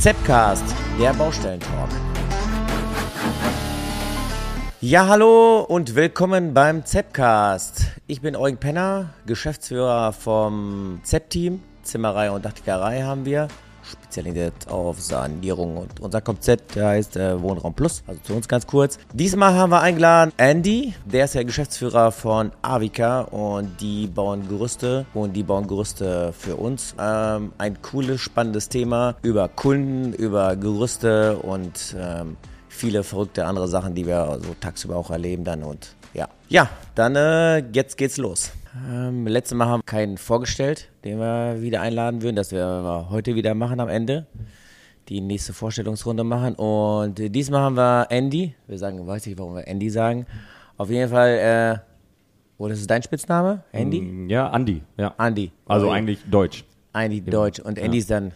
Zepcast, der Baustellentalk. Ja, hallo und willkommen beim Zepcast. Ich bin Eugen Penner, Geschäftsführer vom Zep-Team. Zimmerei und Dachdeckerei haben wir spezialisiert auf Sanierung. Und unser Konzept heißt äh, Wohnraum Plus, also zu uns ganz kurz. Diesmal haben wir eingeladen Andy, der ist der Geschäftsführer von Avica und die bauen Gerüste und die bauen Gerüste für uns. Ähm, ein cooles, spannendes Thema über Kunden, über Gerüste und ähm, viele verrückte andere Sachen, die wir so tagsüber auch erleben dann und ja. Ja, dann äh, jetzt geht's los. Ähm, letztes Mal haben wir keinen vorgestellt, den wir wieder einladen würden. Das werden wir heute wieder machen am Ende. Die nächste Vorstellungsrunde machen. Und diesmal haben wir Andy. Wir sagen, weiß nicht, warum wir Andy sagen. Auf jeden Fall, äh, oh, das ist dein Spitzname? Andy? Mm, Ja, Andi, ja. Andy. Also Oh, eigentlich Deutsch. Andy Deutsch. Und Andy Ja. ist dann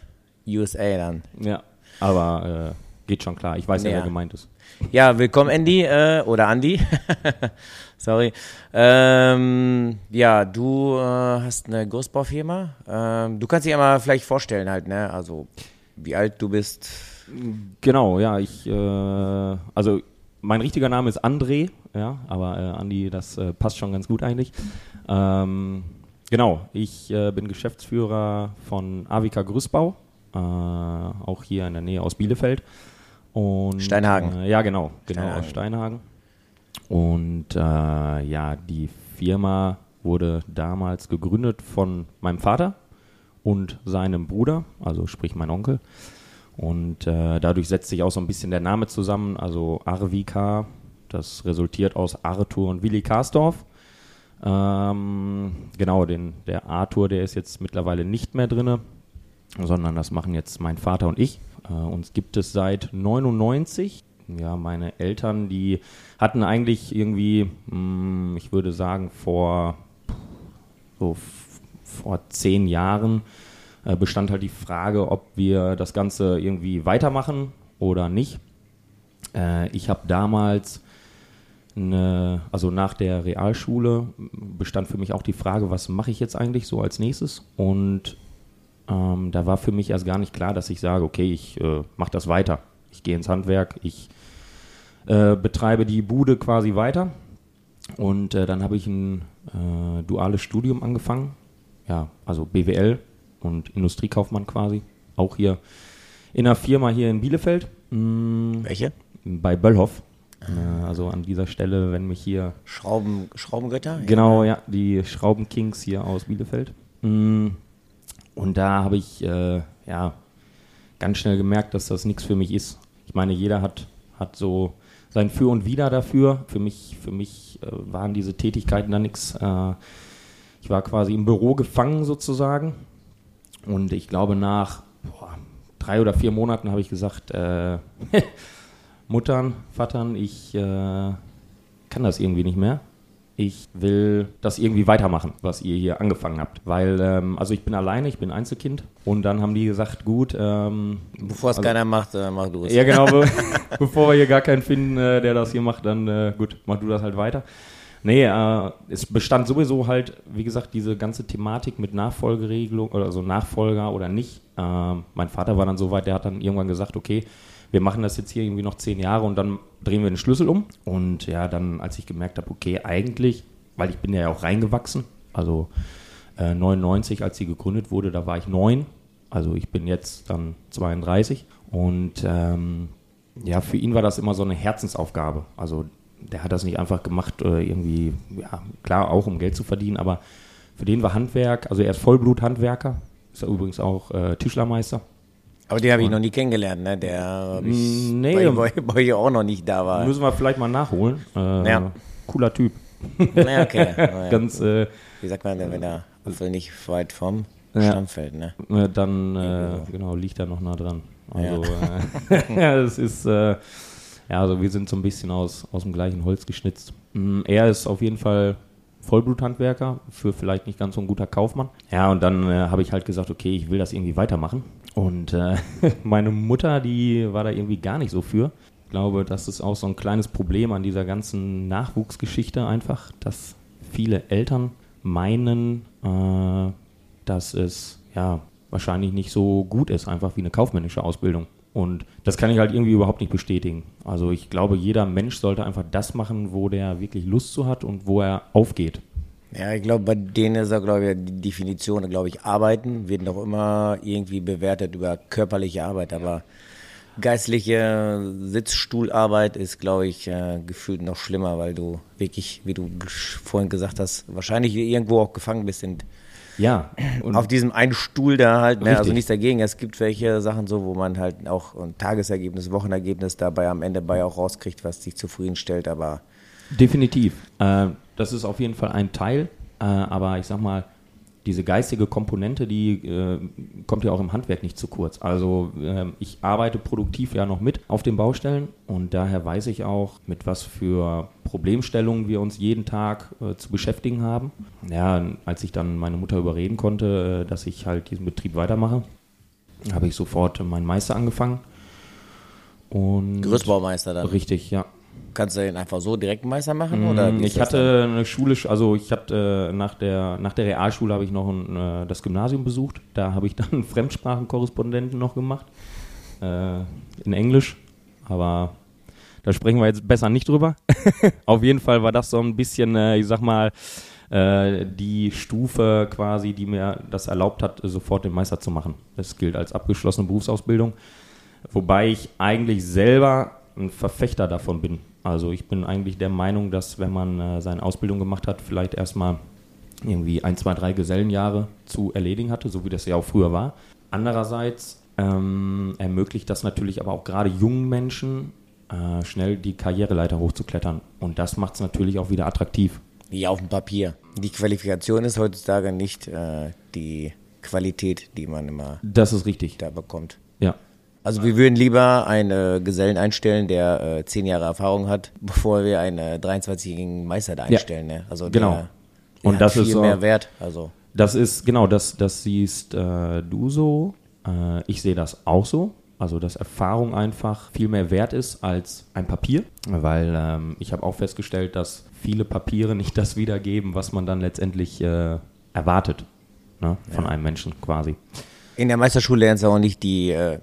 USA dann. Ja. Aber äh, geht schon klar. Ich weiß ja, Ja. wer gemeint ist. Ja, willkommen Andy äh, oder Andy. Sorry. Ähm, ja, du äh, hast eine Großbaufirma. Ähm, du kannst dich einmal vielleicht vorstellen halt, ne? Also wie alt du bist. Genau, ja, ich, äh, also mein richtiger Name ist André, ja, aber äh, Andi, das äh, passt schon ganz gut eigentlich. Ähm, genau, ich äh, bin Geschäftsführer von Avika Grüßbau, äh, auch hier in der Nähe aus Bielefeld. Und, Steinhagen. Äh, ja, genau, genau, Steinhagen. aus Steinhagen. Und äh, ja, die Firma wurde damals gegründet von meinem Vater und seinem Bruder, also sprich mein Onkel. Und äh, dadurch setzt sich auch so ein bisschen der Name zusammen, also Arvika, das resultiert aus Arthur und Willi Karsdorf. Ähm, genau, den, der Arthur, der ist jetzt mittlerweile nicht mehr drinne, sondern das machen jetzt mein Vater und ich. Äh, uns gibt es seit 99. Ja, meine Eltern, die hatten eigentlich irgendwie, mh, ich würde sagen, vor so vor zehn Jahren äh, bestand halt die Frage, ob wir das Ganze irgendwie weitermachen oder nicht. Äh, ich habe damals, eine, also nach der Realschule, bestand für mich auch die Frage, was mache ich jetzt eigentlich so als nächstes? Und ähm, da war für mich erst gar nicht klar, dass ich sage, okay, ich äh, mache das weiter. Ich gehe ins Handwerk, ich äh, betreibe die Bude quasi weiter. Und äh, dann habe ich ein äh, duales Studium angefangen. Ja, also BWL und Industriekaufmann quasi. Auch hier in einer Firma hier in Bielefeld. Mm, Welche? bei Böllhoff. Äh, also an dieser Stelle, wenn mich hier Schrauben, Schraubengötter? Genau, ja, die Schraubenkings hier aus Bielefeld. Mm, Und da habe ich äh, ja ganz schnell gemerkt, dass das nichts für mich ist. Ich meine, jeder hat, hat so sein Für und Wider dafür. Für mich, für mich äh, waren diese Tätigkeiten da nichts. Äh, ich war quasi im Büro gefangen sozusagen. Und ich glaube, nach boah, drei oder vier Monaten habe ich gesagt, äh, Muttern, Vatern, ich äh, kann das irgendwie nicht mehr. Ich will das irgendwie weitermachen, was ihr hier angefangen habt. Weil, ähm, also ich bin alleine, ich bin Einzelkind. Und dann haben die gesagt, gut, ähm, Bevor es also- keiner macht, äh, mach du es. ja, genau. Be bevor wir hier gar keinen finden, äh, der das hier macht, dann äh, gut, mach du das halt weiter. Nee, äh, es bestand sowieso halt, wie gesagt, diese ganze Thematik mit Nachfolgeregelung oder so Nachfolger oder nicht. Ähm, mein Vater war dann so weit, der hat dann irgendwann gesagt, okay, wir machen das jetzt hier irgendwie noch zehn Jahre und dann drehen wir den Schlüssel um. Und ja, dann, als ich gemerkt habe, okay, eigentlich, weil ich bin ja auch reingewachsen, also äh, 99, als sie gegründet wurde, da war ich neun. Also ich bin jetzt dann 32 und ähm, ja, für ihn war das immer so eine Herzensaufgabe. Also der hat das nicht einfach gemacht, äh, irgendwie, ja, klar, auch um Geld zu verdienen, aber für den war Handwerk, also er ist Vollblut-Handwerker, ist ja übrigens auch äh, Tischlermeister. Aber den habe ich noch nie kennengelernt, ne? Der Mm, nee. bei, bei, bei euch auch noch nicht da war. Müssen wir vielleicht mal nachholen. Äh, Ja. Cooler Typ. Na, okay. Ja. Ganz, äh, Wie sagt man denn, wenn der Apfel nicht weit vom Ja. Stamm fällt, ne? äh, dann äh, genau liegt er noch nah dran. Also äh, ja, es ist äh, ja, also wir sind so ein bisschen aus, aus dem gleichen Holz geschnitzt. Mm, Er ist auf jeden Fall Vollbluthandwerker, für vielleicht nicht ganz so ein guter Kaufmann. Ja, und dann äh, habe ich halt gesagt, okay, ich will das irgendwie weitermachen. Und äh, meine Mutter, die war da irgendwie gar nicht so für. Ich glaube, das ist auch so ein kleines Problem an dieser ganzen Nachwuchsgeschichte einfach, dass viele Eltern meinen, äh, dass es ja wahrscheinlich nicht so gut ist, einfach wie eine kaufmännische Ausbildung. Und das kann ich halt irgendwie überhaupt nicht bestätigen. Also ich glaube, jeder Mensch sollte einfach das machen, wo der wirklich Lust zu hat und wo er aufgeht. Ja, ich glaube, bei denen ist ja, glaube ich, die Definition, glaube ich, Arbeiten wird noch immer irgendwie bewertet über körperliche Arbeit, aber geistliche Sitzstuhlarbeit ist, glaube ich, äh, gefühlt noch schlimmer, weil du wirklich, wie du vorhin gesagt hast, wahrscheinlich irgendwo auch gefangen bist in ja. Und auf diesem einen Stuhl da halt, ne, also nichts dagegen. Es gibt welche Sachen so, wo man halt auch ein Tagesergebnis, Wochenergebnis dabei am Ende bei auch rauskriegt, was dich zufriedenstellt, aber. Definitiv. Äh, das ist auf jeden Fall ein Teil, äh, aber ich sag mal, diese geistige Komponente, die äh, kommt ja auch im Handwerk nicht zu kurz. Also äh, ich arbeite produktiv ja noch mit auf den Baustellen und daher weiß ich auch, mit was für Problemstellungen wir uns jeden Tag äh, zu beschäftigen haben. Ja, als ich dann meine Mutter überreden konnte, äh, dass ich halt diesen Betrieb weitermache, habe ich sofort meinen Meister angefangen. Und Gerüstbaumeister dann. Richtig, ja. Kannst du den einfach so direkt Meister machen? Oder mm, ich hatte dann? eine Schule, also ich hatte äh, nach der, nach der Realschule habe ich noch ein, äh, das Gymnasium besucht. Da habe ich dann Fremdsprachenkorrespondenten noch gemacht. Äh, in Englisch. Aber da sprechen wir jetzt besser nicht drüber. Auf jeden Fall war das so ein bisschen, äh, ich sag mal, äh, die Stufe quasi, die mir das erlaubt hat, sofort den Meister zu machen. Das gilt als abgeschlossene Berufsausbildung. Wobei ich eigentlich selber ein Verfechter davon bin. Also ich bin eigentlich der Meinung, dass wenn man äh, seine Ausbildung gemacht hat, vielleicht erstmal irgendwie ein, zwei, drei Gesellenjahre zu erledigen hatte, so wie das ja auch früher war. Andererseits ähm, ermöglicht das natürlich aber auch gerade jungen Menschen äh, schnell die Karriereleiter hochzuklettern. Und das macht es natürlich auch wieder attraktiv. Wie auf dem Papier. Die Qualifikation ist heutzutage nicht äh, die Qualität, die man immer das ist richtig. da bekommt. Ja, also wir würden lieber einen Gesellen einstellen, der äh, zehn Jahre Erfahrung hat, bevor wir einen äh, 23-jährigen Meister da einstellen. Ja. Ne? Also genau. Der, Und das viel ist so, mehr Wert. Also das ist genau das. Das siehst äh, du so. Äh, ich sehe das auch so. Also dass Erfahrung einfach viel mehr wert ist als ein Papier, weil ähm, ich habe auch festgestellt, dass viele Papiere nicht das wiedergeben, was man dann letztendlich äh, erwartet ne? von ja. einem Menschen quasi. In der Meisterschule lernst du auch nicht die äh,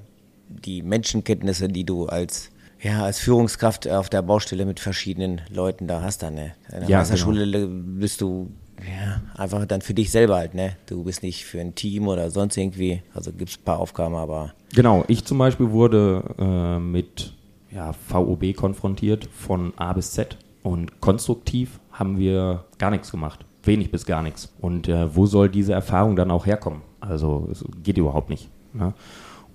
die Menschenkenntnisse, die du als ja, als Führungskraft auf der Baustelle mit verschiedenen Leuten da hast dann, ne? In der ja, Meisterschule genau. bist du ja, einfach dann für dich selber halt, ne? Du bist nicht für ein Team oder sonst irgendwie. Also gibt es ein paar Aufgaben, aber. Genau, ich zum Beispiel wurde äh, mit ja, VOB konfrontiert von A bis Z und konstruktiv haben wir gar nichts gemacht. Wenig bis gar nichts. Und äh, wo soll diese Erfahrung dann auch herkommen? Also es geht überhaupt nicht. Ne?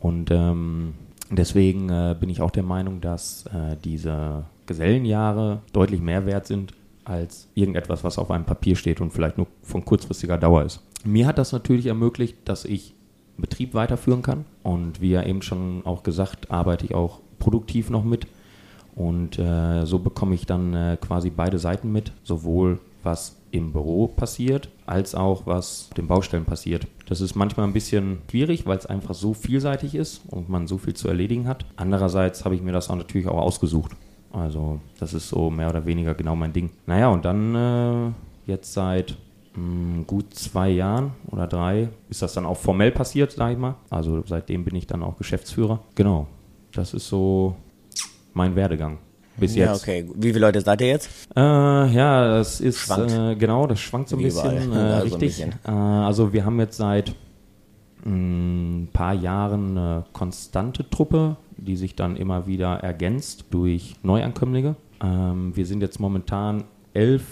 Und ähm, deswegen äh, bin ich auch der Meinung, dass äh, diese Gesellenjahre deutlich mehr wert sind als irgendetwas, was auf einem Papier steht und vielleicht nur von kurzfristiger Dauer ist. Mir hat das natürlich ermöglicht, dass ich Betrieb weiterführen kann. Und wie ja eben schon auch gesagt, arbeite ich auch produktiv noch mit. Und äh, so bekomme ich dann äh, quasi beide Seiten mit, sowohl was im Büro passiert, als auch was auf den Baustellen passiert. Das ist manchmal ein bisschen schwierig, weil es einfach so vielseitig ist und man so viel zu erledigen hat. Andererseits habe ich mir das auch natürlich auch ausgesucht. Also das ist so mehr oder weniger genau mein Ding. Naja, und dann äh, jetzt seit mh, hm, gut zwei Jahren oder drei ist das dann auch formell passiert, sage ich mal. Also seitdem bin ich dann auch Geschäftsführer. Genau, das ist so mein Werdegang bis ja, jetzt. okay. Wie viele Leute seid ihr jetzt? Äh, ja, das ist äh, genau, das schwankt so ein Wie bisschen. Äh, also richtig. Ein bisschen. Äh, also wir haben jetzt seit ein mm, paar Jahren eine konstante Truppe, die sich dann immer wieder ergänzt durch Neuankömmlinge. Ähm, wir sind jetzt momentan elf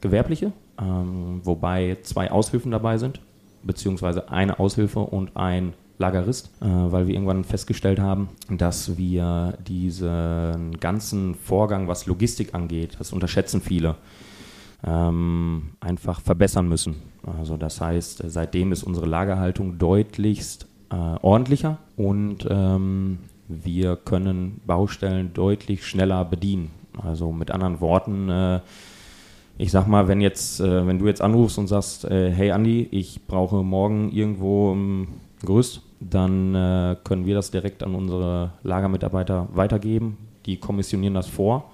Gewerbliche, ähm, wobei zwei Aushilfen dabei sind, beziehungsweise eine Aushilfe und ein Lagerist, äh, weil wir irgendwann festgestellt haben, dass wir diesen ganzen Vorgang, was Logistik angeht, das unterschätzen viele, ähm, einfach verbessern müssen. Also das heißt, seitdem ist unsere Lagerhaltung deutlichst äh, ordentlicher und ähm, wir können Baustellen deutlich schneller bedienen. Also mit anderen Worten, äh, ich sag mal, wenn jetzt, äh, wenn du jetzt anrufst und sagst, äh, hey Andi, ich brauche morgen irgendwo ein Gerüst, dann äh, können wir das direkt an unsere Lagermitarbeiter weitergeben. Die kommissionieren das vor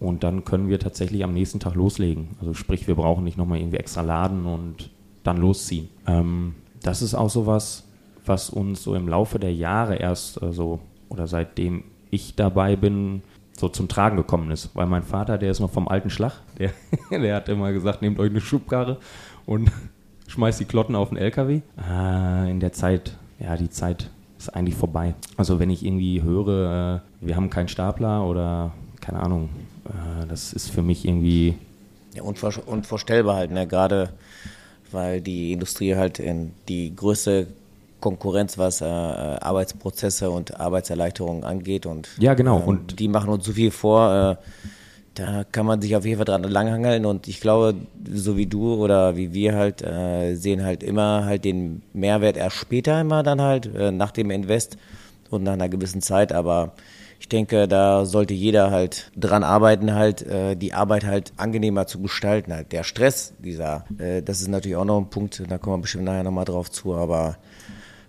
und dann können wir tatsächlich am nächsten Tag loslegen. Also sprich, wir brauchen nicht nochmal irgendwie extra laden und dann losziehen. Ähm, das ist auch sowas, was uns so im Laufe der Jahre erst äh, so oder seitdem ich dabei bin, so zum Tragen gekommen ist. Weil mein Vater, der ist noch vom alten Schlag, der, der hat immer gesagt, nehmt euch eine Schubkarre und schmeißt die Klotten auf den LKW. Äh, in der Zeit, ja, die Zeit ist eigentlich vorbei. Also wenn ich irgendwie höre, äh, wir haben keinen Stapler oder keine Ahnung, äh, das ist für mich irgendwie... Ja, unvor unvorstellbar halt, ne? gerade weil die Industrie halt in die größte Konkurrenz, was äh, Arbeitsprozesse und Arbeitserleichterungen angeht. Und, ja, genau. Äh, und die machen uns so viel vor. Da kann man sich auf jeden Fall dran langhangeln. Und ich glaube, so wie du oder wie wir halt, äh, sehen halt immer halt den Mehrwert erst später immer dann halt, äh, nach dem Invest und nach einer gewissen Zeit. Aber ich denke, da sollte jeder halt dran arbeiten, halt äh, die Arbeit halt angenehmer zu gestalten. Halt der Stress, dieser, äh, das ist natürlich auch noch ein Punkt, da kommen wir bestimmt nachher nochmal drauf zu, aber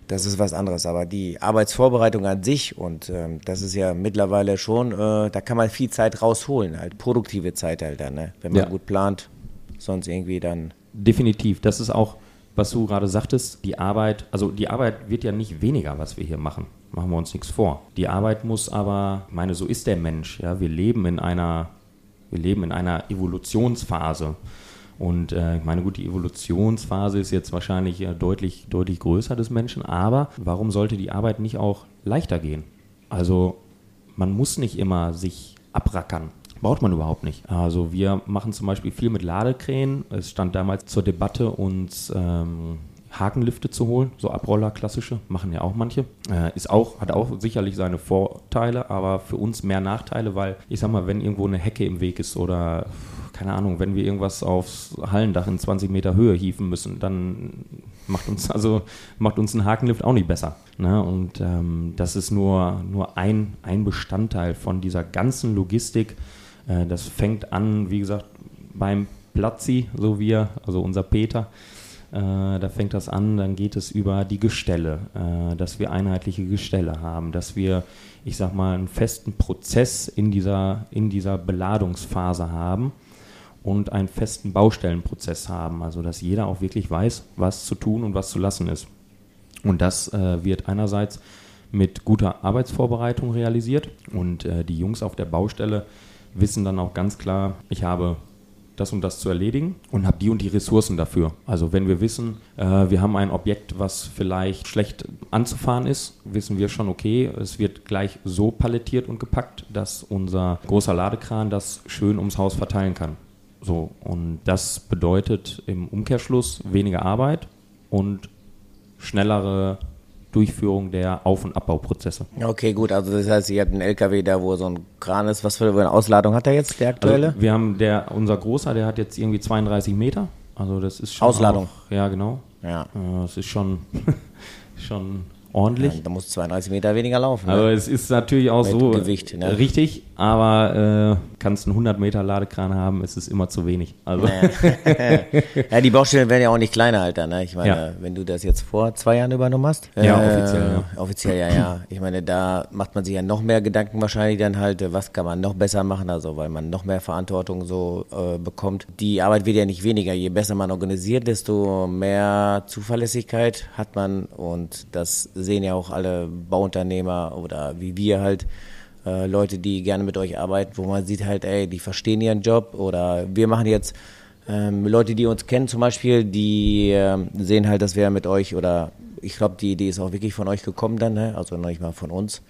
das ist was anderes. Aber die Arbeitsvorbereitung an sich und ähm, das ist ja mittlerweile schon, äh, da kann man viel Zeit rausholen, halt produktive Zeit halt dann, ne? wenn man ja. gut plant, sonst irgendwie dann. Definitiv, das ist auch, was du gerade sagtest, die Arbeit, also die Arbeit wird ja nicht weniger, was wir hier machen. Machen wir uns nichts vor. Die Arbeit muss aber, ich meine, so ist der Mensch. Ja, wir leben in einer, wir leben in einer Evolutionsphase. Und äh, ich meine, gut, die Evolutionsphase ist jetzt wahrscheinlich äh, deutlich, deutlich größer des Menschen, aber warum sollte die Arbeit nicht auch leichter gehen? Also man muss nicht immer sich abrackern. Braucht man überhaupt nicht. Also wir machen zum Beispiel viel mit Ladekränen. Es stand damals zur Debatte, uns ähm, Hakenlifte zu holen, so Abroller klassische, machen ja auch manche. Äh, ist auch, hat auch sicherlich seine Vorteile, aber für uns mehr Nachteile, weil ich sag mal, wenn irgendwo eine Hecke im Weg ist oder keine Ahnung, wenn wir irgendwas aufs Hallendach in 20 Meter Höhe hieven müssen, dann macht uns also macht uns ein Hakenlift auch nicht besser. Ne? Und ähm, das ist nur, nur ein, ein Bestandteil von dieser ganzen Logistik. Äh, das fängt an, wie gesagt, beim Platzi, so wir, also unser Peter, äh, da fängt das an, dann geht es über die Gestelle, äh, dass wir einheitliche Gestelle haben, dass wir, ich sag mal, einen festen Prozess in dieser, in dieser Beladungsphase haben und einen festen Baustellenprozess haben, also dass jeder auch wirklich weiß, was zu tun und was zu lassen ist. Und das äh, wird einerseits mit guter Arbeitsvorbereitung realisiert und äh, die Jungs auf der Baustelle wissen dann auch ganz klar, ich habe das und das zu erledigen und habe die und die Ressourcen dafür. Also wenn wir wissen, äh, wir haben ein Objekt, was vielleicht schlecht anzufahren ist, wissen wir schon, okay, es wird gleich so palettiert und gepackt, dass unser großer Ladekran das schön ums Haus verteilen kann. So, und das bedeutet im Umkehrschluss weniger Arbeit und schnellere Durchführung der Auf- und Abbauprozesse. Okay, gut. Also das heißt, ihr habt einen LKW da, wo so ein Kran ist. Was für eine Ausladung hat er jetzt, der aktuelle? Also wir haben der, unser großer, der hat jetzt irgendwie 32 Meter. Also das ist schon. Ausladung. Auch, ja, genau. Ja. Äh, das ist schon, schon ordentlich. Ja, da muss 32 Meter weniger laufen. Aber ne? es ist natürlich auch Mit so Gewicht, ne? richtig, aber äh, kannst einen 100 Meter Ladekran haben, ist es immer zu wenig. Also naja. ja, die Baustellen werden ja auch nicht kleiner, Alter. Ne? Ich meine, ja. wenn du das jetzt vor zwei Jahren übernommen hast. Ja, äh, offiziell, ja. Offiziell, ja, ja. Ich meine, da macht man sich ja noch mehr Gedanken wahrscheinlich dann halt, was kann man noch besser machen, also weil man noch mehr Verantwortung so äh, bekommt. Die Arbeit wird ja nicht weniger. Je besser man organisiert, desto mehr Zuverlässigkeit hat man und das sehen ja auch alle Bauunternehmer oder wie wir halt, äh, Leute, die gerne mit euch arbeiten, wo man sieht halt, ey, die verstehen ihren Job oder wir machen jetzt ähm, Leute, die uns kennen zum Beispiel, die äh, sehen halt, dass wir mit euch oder ich glaube, die Idee ist auch wirklich von euch gekommen dann, ne? also noch nicht mal von uns.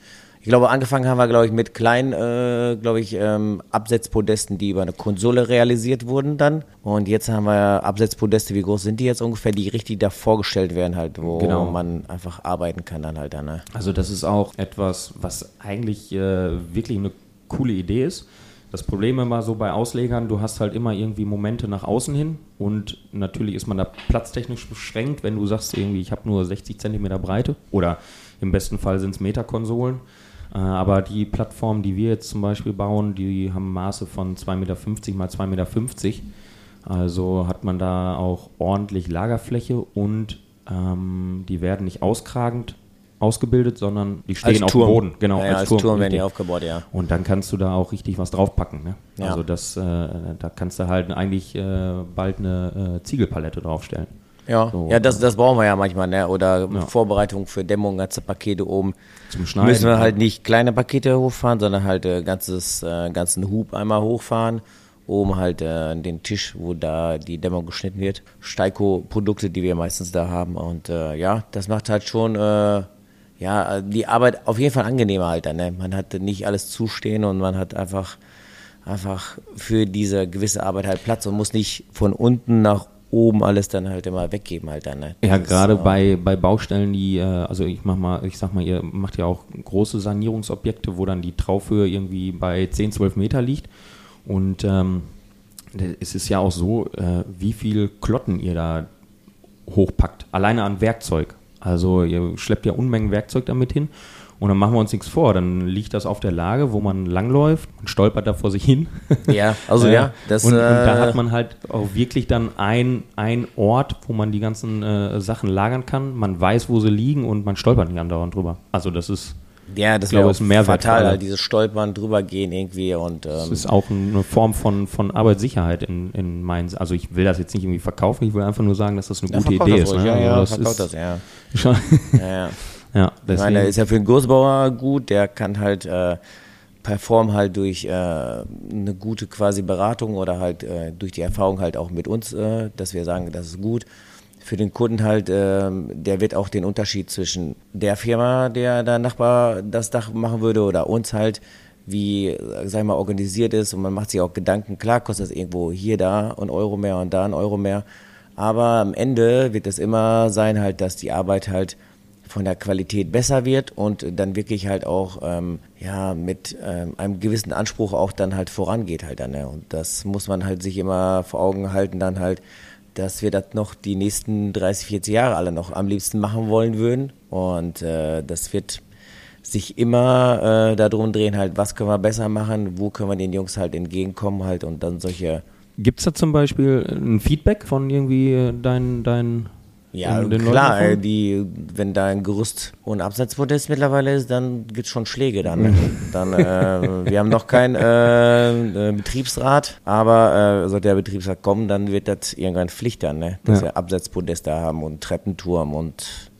Ich glaube, angefangen haben wir, glaube ich, mit kleinen, äh, glaube ich, ähm, Absetzpodesten, die über eine Konsole realisiert wurden dann. Und jetzt haben wir Absetzpodeste, wie groß sind die jetzt ungefähr, die richtig da vorgestellt werden halt, wo genau. man einfach arbeiten kann dann halt dann. Ne? Also das ist auch etwas, was eigentlich äh, wirklich eine coole Idee ist. Das Problem immer so bei Auslegern, du hast halt immer irgendwie Momente nach außen hin und natürlich ist man da platztechnisch beschränkt, wenn du sagst irgendwie, ich habe nur 60 Zentimeter Breite oder im besten Fall sind es Meterkonsolen. Äh, aber die Plattformen, die wir jetzt zum Beispiel bauen, die haben Maße von 2,50 Meter mal 2,50 Meter. Also hat man da auch ordentlich Lagerfläche und ähm, die werden nicht auskragend ausgebildet, sondern die stehen auf dem Boden. Genau, ja, als, als Turm, Turm werden die aufgebaut, ja. Und dann kannst du da auch richtig was draufpacken. Ne? Ja. Also das, äh, da kannst du halt eigentlich äh, bald eine äh, Ziegelpalette draufstellen. Ja, So, ja das, das brauchen wir ja manchmal, ne? Oder Ja. Vorbereitung für Dämmung, ganze Pakete oben. Zum Schneiden. Müssen wir halt nicht kleine Pakete hochfahren, sondern halt äh, ganzes, äh, ganzen Hub einmal hochfahren. Oben halt äh, den Tisch, wo da die Dämmung geschnitten wird. Steiko-Produkte, die wir meistens da haben. Und äh, ja, das macht halt schon äh, ja, die Arbeit auf jeden Fall angenehmer halt dann. Ne? Man hat nicht alles zustehen und man hat einfach, einfach für diese gewisse Arbeit halt Platz und muss nicht von unten nach oben alles dann halt immer weggeben halt dann. Ne? Ja, gerade bei, bei Baustellen, die, äh, also ich mach mal, ich sag mal, ihr macht ja auch große Sanierungsobjekte, wo dann die Traufhöhe irgendwie bei 10, 12 Meter liegt. Und ähm, es ist ja auch so, äh, wie viel Klotten ihr da hochpackt, alleine an Werkzeug. Also ihr schleppt ja Unmengen Werkzeug damit hin. Und dann machen wir uns nichts vor. Dann liegt das auf der Lage, wo man langläuft und stolpert da vor sich hin. Ja, also ja, das und, und da äh, hat man halt auch wirklich dann ein, ein Ort, wo man die ganzen äh, Sachen lagern kann. Man weiß, wo sie liegen und man stolpert nicht andauernd drüber. Also das ist, ja, das ich glaube, ist ein Mehrwert fatal, halt dieses Stolpern drüber gehen irgendwie und das ähm, ist auch eine Form von, von Arbeitssicherheit in, in meinen. Also ich will das jetzt nicht irgendwie verkaufen, ich will einfach nur sagen, dass das eine ja, gute Idee das ist. ruhig, Ne? Ja, ja, Also das das, ja. ist schon, ja, ja. ja, Ich deswegen. meine, ist ja für den Großbauer gut, der kann halt äh, performen halt durch äh, eine gute quasi Beratung oder halt äh, durch die Erfahrung halt auch mit uns, äh, dass wir sagen, das ist gut. Für den Kunden halt, ähm, der wird auch den Unterschied zwischen der Firma, der der Nachbar das Dach machen würde oder uns halt, wie, äh, sag ich mal, organisiert ist und man macht sich auch Gedanken, klar kostet es irgendwo hier, da ein Euro mehr und da ein Euro mehr, aber am Ende wird es immer sein halt, dass die Arbeit halt von der Qualität besser wird und dann wirklich halt auch ähm, ja mit ähm, einem gewissen Anspruch auch dann halt vorangeht halt dann ne? und das muss man halt sich immer vor Augen halten dann halt dass wir das noch die nächsten 30 40 Jahre alle noch am liebsten machen wollen würden und äh, das wird sich immer äh, darum drehen halt was können wir besser machen wo können wir den Jungs halt entgegenkommen halt und dann solche Gibt es da zum Beispiel ein Feedback von irgendwie deinen deinen Ja, den klar, Leuten äh, die, wenn da ein Gerüst ohne Absatzprotest mittlerweile ist, dann gibt's schon Schläge dann. Ne? dann äh, wir haben noch keinen äh, äh, Betriebsrat, aber äh, sollte der Betriebsrat kommen, dann wird das irgendwann Pflicht dann, ne? dass Ja. wir Absatzpodeste haben und Treppenturm und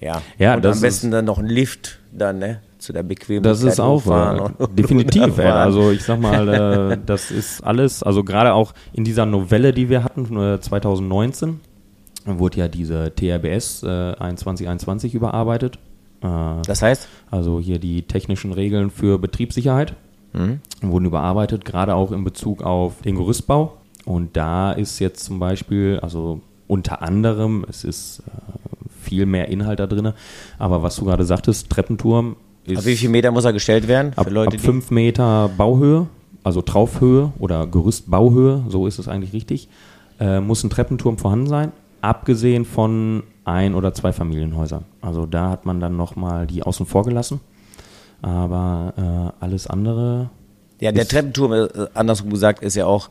ja. Ja, und am besten dann noch ein Lift dann, ne? Zu der Bequemlichkeit. Das ist auch wahr. und- Definitiv. und ey. Also ich sag mal, äh, das ist alles, also gerade auch in dieser Novelle, die wir hatten, äh, 2019, wurde ja diese TRBS äh, 2121 überarbeitet. Äh, das heißt? also hier die technischen Regeln für Betriebssicherheit Mhm. wurden überarbeitet, gerade auch in Bezug auf den Gerüstbau. Und da ist jetzt zum Beispiel, also unter anderem, es ist äh, viel mehr Inhalt da drin, aber was du gerade sagtest, Treppenturm ist Ab wie viel Meter muss er gestellt werden? ab, Für Leute, ab 5 Meter Bauhöhe, also Traufhöhe oder Gerüstbauhöhe, so ist es eigentlich richtig, äh, muss ein Treppenturm vorhanden sein, abgesehen von ein oder zwei Familienhäusern. Also da hat man dann nochmal die außen vor gelassen. Aber äh, alles andere. Ja, der Treppenturm, äh, andersrum gesagt, ist ja auch,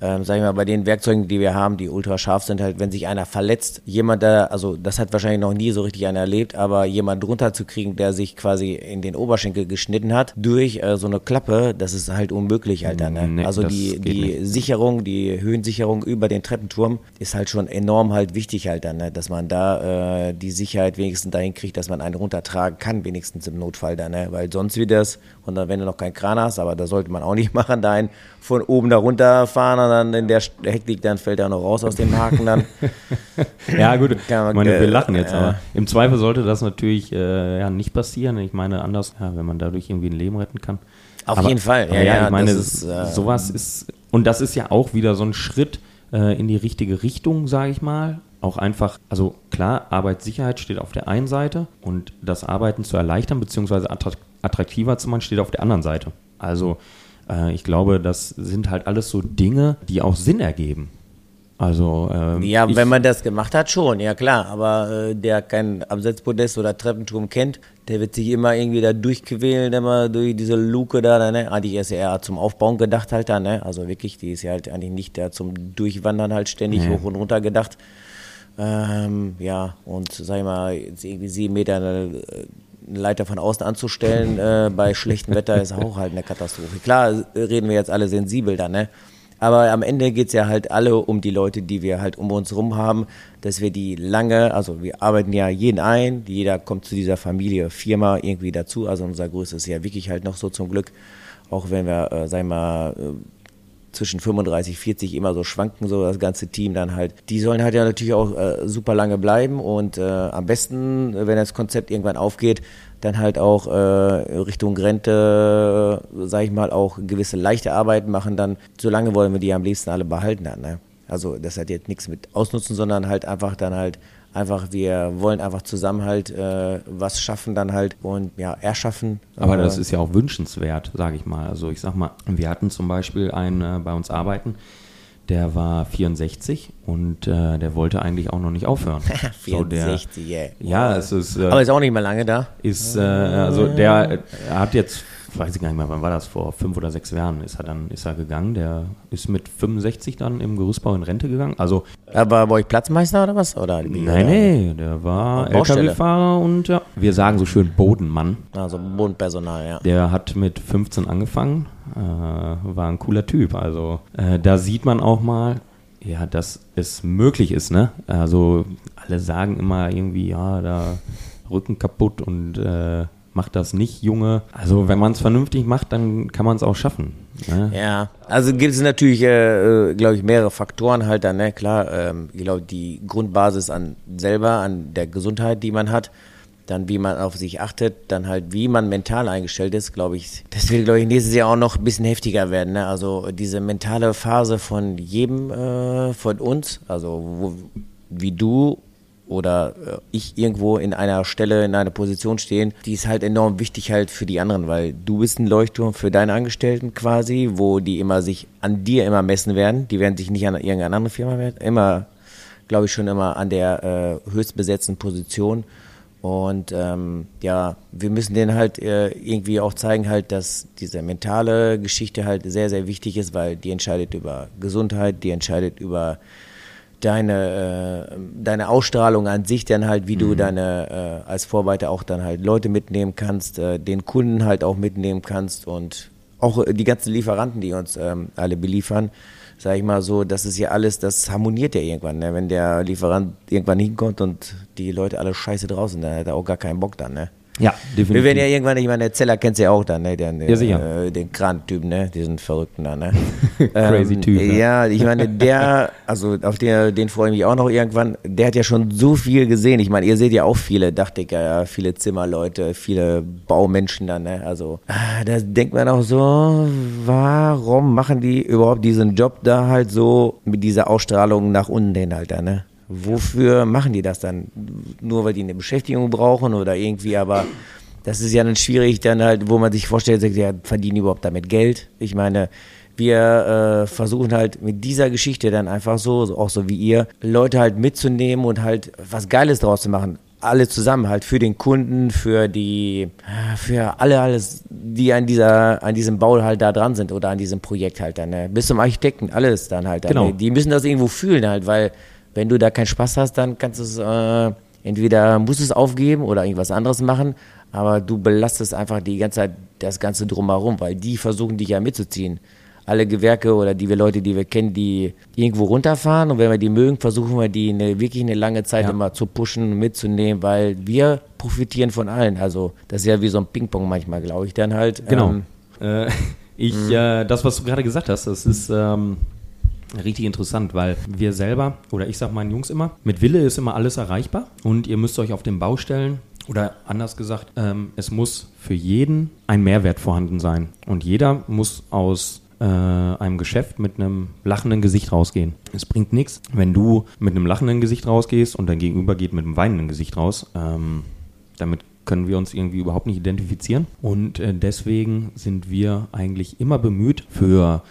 ähm, sag ich mal, bei den Werkzeugen, die wir haben, die ultra scharf sind, halt, wenn sich einer verletzt, jemand da, also das hat wahrscheinlich noch nie so richtig einer erlebt, aber jemand drunter zu kriegen, der sich quasi in den Oberschenkel geschnitten hat, durch äh, so eine Klappe, das ist halt unmöglich, Alter. Ne? Nee, also die, die nicht. Sicherung, die Höhensicherung über den Treppenturm ist halt schon enorm halt wichtig halt dann, ne? dass man da äh, die Sicherheit wenigstens dahin kriegt, dass man einen runtertragen kann, wenigstens im Notfall dann, ne? weil sonst wird das, und dann wenn du noch keinen Kran hast, aber das sollte man auch nicht machen, da einen von oben da runterfahren und dann in der Hektik, dann fällt er noch raus aus dem Haken dann. Ja, gut. Man, ich meine, äh, wir lachen jetzt, ja. aber im Zweifel sollte das natürlich äh, ja, nicht passieren. Ich meine, anders, ja, wenn man dadurch irgendwie ein Leben retten kann. Auf aber, jeden Fall, ja, ja, ich meine, ist, äh, sowas ist, und das ist ja auch wieder so ein Schritt äh, in die richtige Richtung, sage ich mal. Auch einfach, also klar, Arbeitssicherheit steht auf der einen Seite und das Arbeiten zu erleichtern bzw. attrakt- attraktiver zu machen steht auf der anderen Seite. Also äh, ich glaube, das sind halt alles so Dinge, die auch Sinn ergeben. Also ähm, Ja, wenn man das gemacht hat, schon, ja klar. Aber äh, der kein Absetzpodest oder Treppenturm kennt, der wird sich immer irgendwie da durchquälen, immer durch diese Luke da, ne? Eigentlich ist ja eher zum Aufbauen gedacht halt da, ne? Also wirklich, die ist ja halt eigentlich nicht da zum Durchwandern halt ständig Ja. hoch und runter gedacht. Ähm, ja, und sag ich mal, jetzt irgendwie sieben Meter eine, eine Leiter von außen anzustellen äh, bei schlechtem Wetter ist auch halt eine Katastrophe. Klar, äh, reden wir jetzt alle sensibel da, ne? Aber am Ende geht es ja halt alle um die Leute, die wir halt um uns rum haben, dass wir die lange, also wir arbeiten ja jeden ein, jeder kommt zu dieser Familie, Firma irgendwie dazu. Also unser Größte ist ja wirklich halt noch so zum Glück, auch wenn wir, äh, sagen wir mal, äh, zwischen 35, 40 immer so schwanken, so das ganze Team dann halt. Die sollen halt ja natürlich auch äh, super lange bleiben und äh, am besten, wenn das Konzept irgendwann aufgeht, dann halt auch äh, Richtung Rente, äh, sag ich mal, auch gewisse leichte Arbeiten machen, dann solange wollen wir die am liebsten alle behalten dann. Ne? Also das hat jetzt nichts mit ausnutzen, sondern halt einfach dann halt einfach, wir wollen einfach zusammen halt äh, was schaffen dann halt und ja, erschaffen. Aber das ist ja auch wünschenswert, sage ich mal. Also ich sag mal, wir hatten zum Beispiel einen äh, bei uns arbeiten, der war 64 und äh, der wollte eigentlich auch noch nicht aufhören. 64, so yeah. Ja, es ist. Äh, Aber ist auch nicht mehr lange da. Ist, äh, also der hat jetzt weiß ich gar nicht mehr, wann war das, vor fünf oder sechs Jahren ist er dann, ist er gegangen. Der ist mit 65 dann im Gerüstbau in Rente gegangen. Also. Aber bei euch Platzmeister oder was? Oder nein, nee, der war LKW-Fahrer und ja, wir sagen so schön Bodenmann. Also Bodenpersonal, ja. Der hat mit 15 angefangen, äh, war ein cooler Typ. Also äh, da sieht man auch mal, ja, dass es möglich ist, ne? Also alle sagen immer irgendwie, ja, da Rücken kaputt und äh, macht das nicht, Junge. Also wenn man es vernünftig macht, dann kann man es auch schaffen. Ne? Ja, also gibt es natürlich, äh, äh glaube ich, mehrere Faktoren halt dann, ne? Klar, ähm, ich glaube, die Grundbasis an selber, an der Gesundheit, die man hat, dann wie man auf sich achtet, dann halt wie man mental eingestellt ist, glaube ich. Das wird, glaube ich, nächstes Jahr auch noch ein bisschen heftiger werden. Ne? Also diese mentale Phase von jedem äh, von uns, also wo, wie du oder äh, ich irgendwo in einer Stelle, in einer Position stehen, die ist halt enorm wichtig halt für die anderen, weil du bist ein Leuchtturm für deine Angestellten quasi, wo die immer sich an dir immer messen werden. Die werden sich nicht an irgendeiner anderen Firma messen, immer, glaube ich, schon immer an der äh, höchstbesetzten Position. Und ähm, ja, wir müssen denen halt äh, irgendwie auch zeigen, halt, dass diese mentale Geschichte halt sehr, sehr wichtig ist, weil die entscheidet über Gesundheit, die entscheidet über deine, äh, deine Ausstrahlung an sich dann halt, wie mhm. du deine äh, als Vorbeiter auch dann halt Leute mitnehmen kannst, äh, den Kunden halt auch mitnehmen kannst und auch die ganzen Lieferanten, die uns ähm, alle beliefern, sag ich mal so, das ist ja alles, das harmoniert ja irgendwann, ne? wenn der Lieferant irgendwann hinkommt und die Leute alle scheiße draußen, dann hat er auch gar keinen Bock dann, ne? Ja, definitiv. Wir werden ja irgendwann, ich meine, der Zeller kennt sie ja auch dann, ne? Den, ja, sicher. Äh, den Kran-Typen, ne? Diesen Verrückten da, ne? Crazy ähm, Typ. Ja, ich meine, der, also auf den, den freue ich mich auch noch irgendwann. Der hat ja schon so viel gesehen. Ich meine, ihr seht ja auch viele Dachdecker, ja, viele Zimmerleute, viele Baumenschen dann, ne? Also, ah, da denkt man auch so, warum machen die überhaupt diesen Job da halt so mit dieser Ausstrahlung nach unten hin halt da, ne? Wofür machen die das dann? Nur weil die eine Beschäftigung brauchen oder irgendwie, aber das ist ja dann schwierig, dann halt, wo man sich vorstellt, ja, verdienen die überhaupt damit Geld? Ich meine, wir äh, versuchen halt mit dieser Geschichte dann einfach so, auch so wie ihr, Leute halt mitzunehmen und halt was Geiles draus zu machen. Alle zusammen halt für den Kunden, für die, für alle, alles, die an dieser, an diesem Bau halt da dran sind oder an diesem Projekt halt dann, ne? bis zum Architekten, alles dann halt. Dann, genau. Ne? Die müssen das irgendwo fühlen halt, weil wenn du da keinen Spaß hast, dann kannst du es, äh, entweder musst du es aufgeben oder irgendwas anderes machen, aber du belastest einfach die ganze Zeit das Ganze drumherum, weil die versuchen dich ja mitzuziehen. Alle Gewerke oder die wir Leute, die wir kennen, die, irgendwo runterfahren und wenn wir die mögen, versuchen wir die eine, wirklich eine lange Zeit ja. immer zu pushen, mitzunehmen, weil wir profitieren von allen. Also das ist ja wie so ein Ping-Pong manchmal, glaube ich, dann halt. Genau. Ähm, äh, ich, mhm. äh, das, was du gerade gesagt hast, das ist ähm, richtig interessant, weil wir selber, oder ich sage meinen Jungs immer, mit Wille ist immer alles erreichbar und ihr müsst euch auf den Bau stellen. Oder anders gesagt, ähm, es muss für jeden ein Mehrwert vorhanden sein. Und jeder muss aus äh, einem Geschäft mit einem lachenden Gesicht rausgehen. Es bringt nichts, wenn du mit einem lachenden Gesicht rausgehst und dein Gegenüber geht mit einem weinenden Gesicht raus. Ähm, damit können wir uns irgendwie überhaupt nicht identifizieren. Und äh, deswegen sind wir eigentlich immer bemüht, für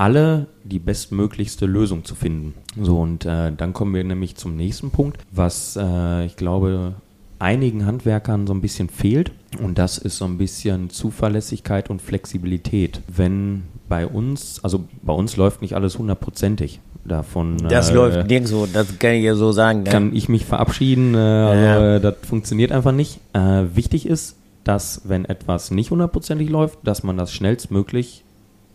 alle die bestmöglichste Lösung zu finden. So, und äh, dann kommen wir nämlich zum nächsten Punkt, was äh, ich glaube einigen Handwerkern so ein bisschen fehlt. Und das ist so ein bisschen Zuverlässigkeit und Flexibilität. Wenn bei uns, also bei uns läuft nicht alles hundertprozentig. Davon, das äh, läuft nirgendwo, das kann ich ja so sagen. Kann ich mich verabschieden, äh, also, ja. das funktioniert einfach nicht. Äh, wichtig ist, dass wenn etwas nicht hundertprozentig läuft, dass man das schnellstmöglich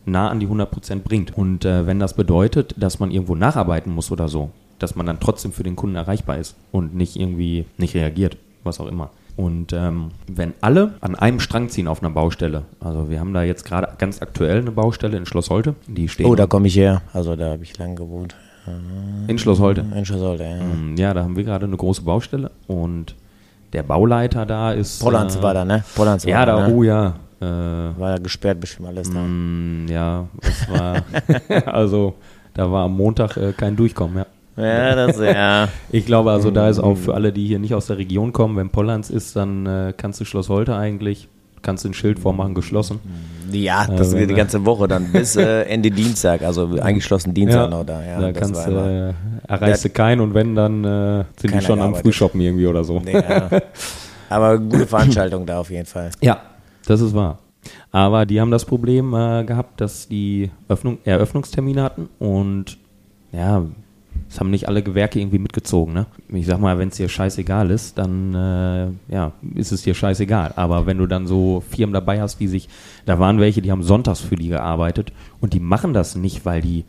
nah an die 100% bringt. Und äh, wenn das bedeutet, dass man irgendwo nacharbeiten muss oder so, dass man dann trotzdem für den Kunden erreichbar ist und nicht irgendwie nicht reagiert, was auch immer. Und ähm, wenn alle an einem Strang ziehen auf einer Baustelle, also wir haben da jetzt gerade ganz aktuell eine Baustelle in Schloss Holte, die steht. Oh, da komme ich her. Also da habe ich lange gewohnt. In Schloss Holte. In Schloss Holte, ja. Mm, Ja, da haben wir gerade eine große Baustelle und der Bauleiter da ist. Pollanz äh, war da, ne? Pollanz Ja, war da, ne? oh ja. Äh, War ja gesperrt bestimmt alles da. mm, ja, das war. also, da war am Montag äh, kein Durchkommen, ja. Ja, das, ja. Ich glaube, also da ist auch für alle, die hier nicht aus der Region kommen, wenn Pollanz ist, dann äh, kannst du Schloss Holte eigentlich, kannst du ein Schild vormachen, geschlossen. Ja, das Äh, geht die ganze Woche dann bis äh, Ende Dienstag, also eingeschlossen Dienstag noch da. Ja, da kannst äh, erreichst du keinen und wenn, dann äh, sind die schon am. Frühshoppen irgendwie oder so. Ja. Aber gute Veranstaltung da auf jeden Fall. Ja, das ist wahr. Aber die haben das Problem äh, gehabt, dass die Öffnung, Eröffnungstermine hatten und ja, es haben nicht alle Gewerke irgendwie mitgezogen. Ne? Ich sag mal, wenn es dir scheißegal ist, dann äh, ja, ist es dir scheißegal. Aber wenn du dann so Firmen dabei hast, die sich, da waren welche, die haben sonntags für die gearbeitet und die machen das nicht, weil die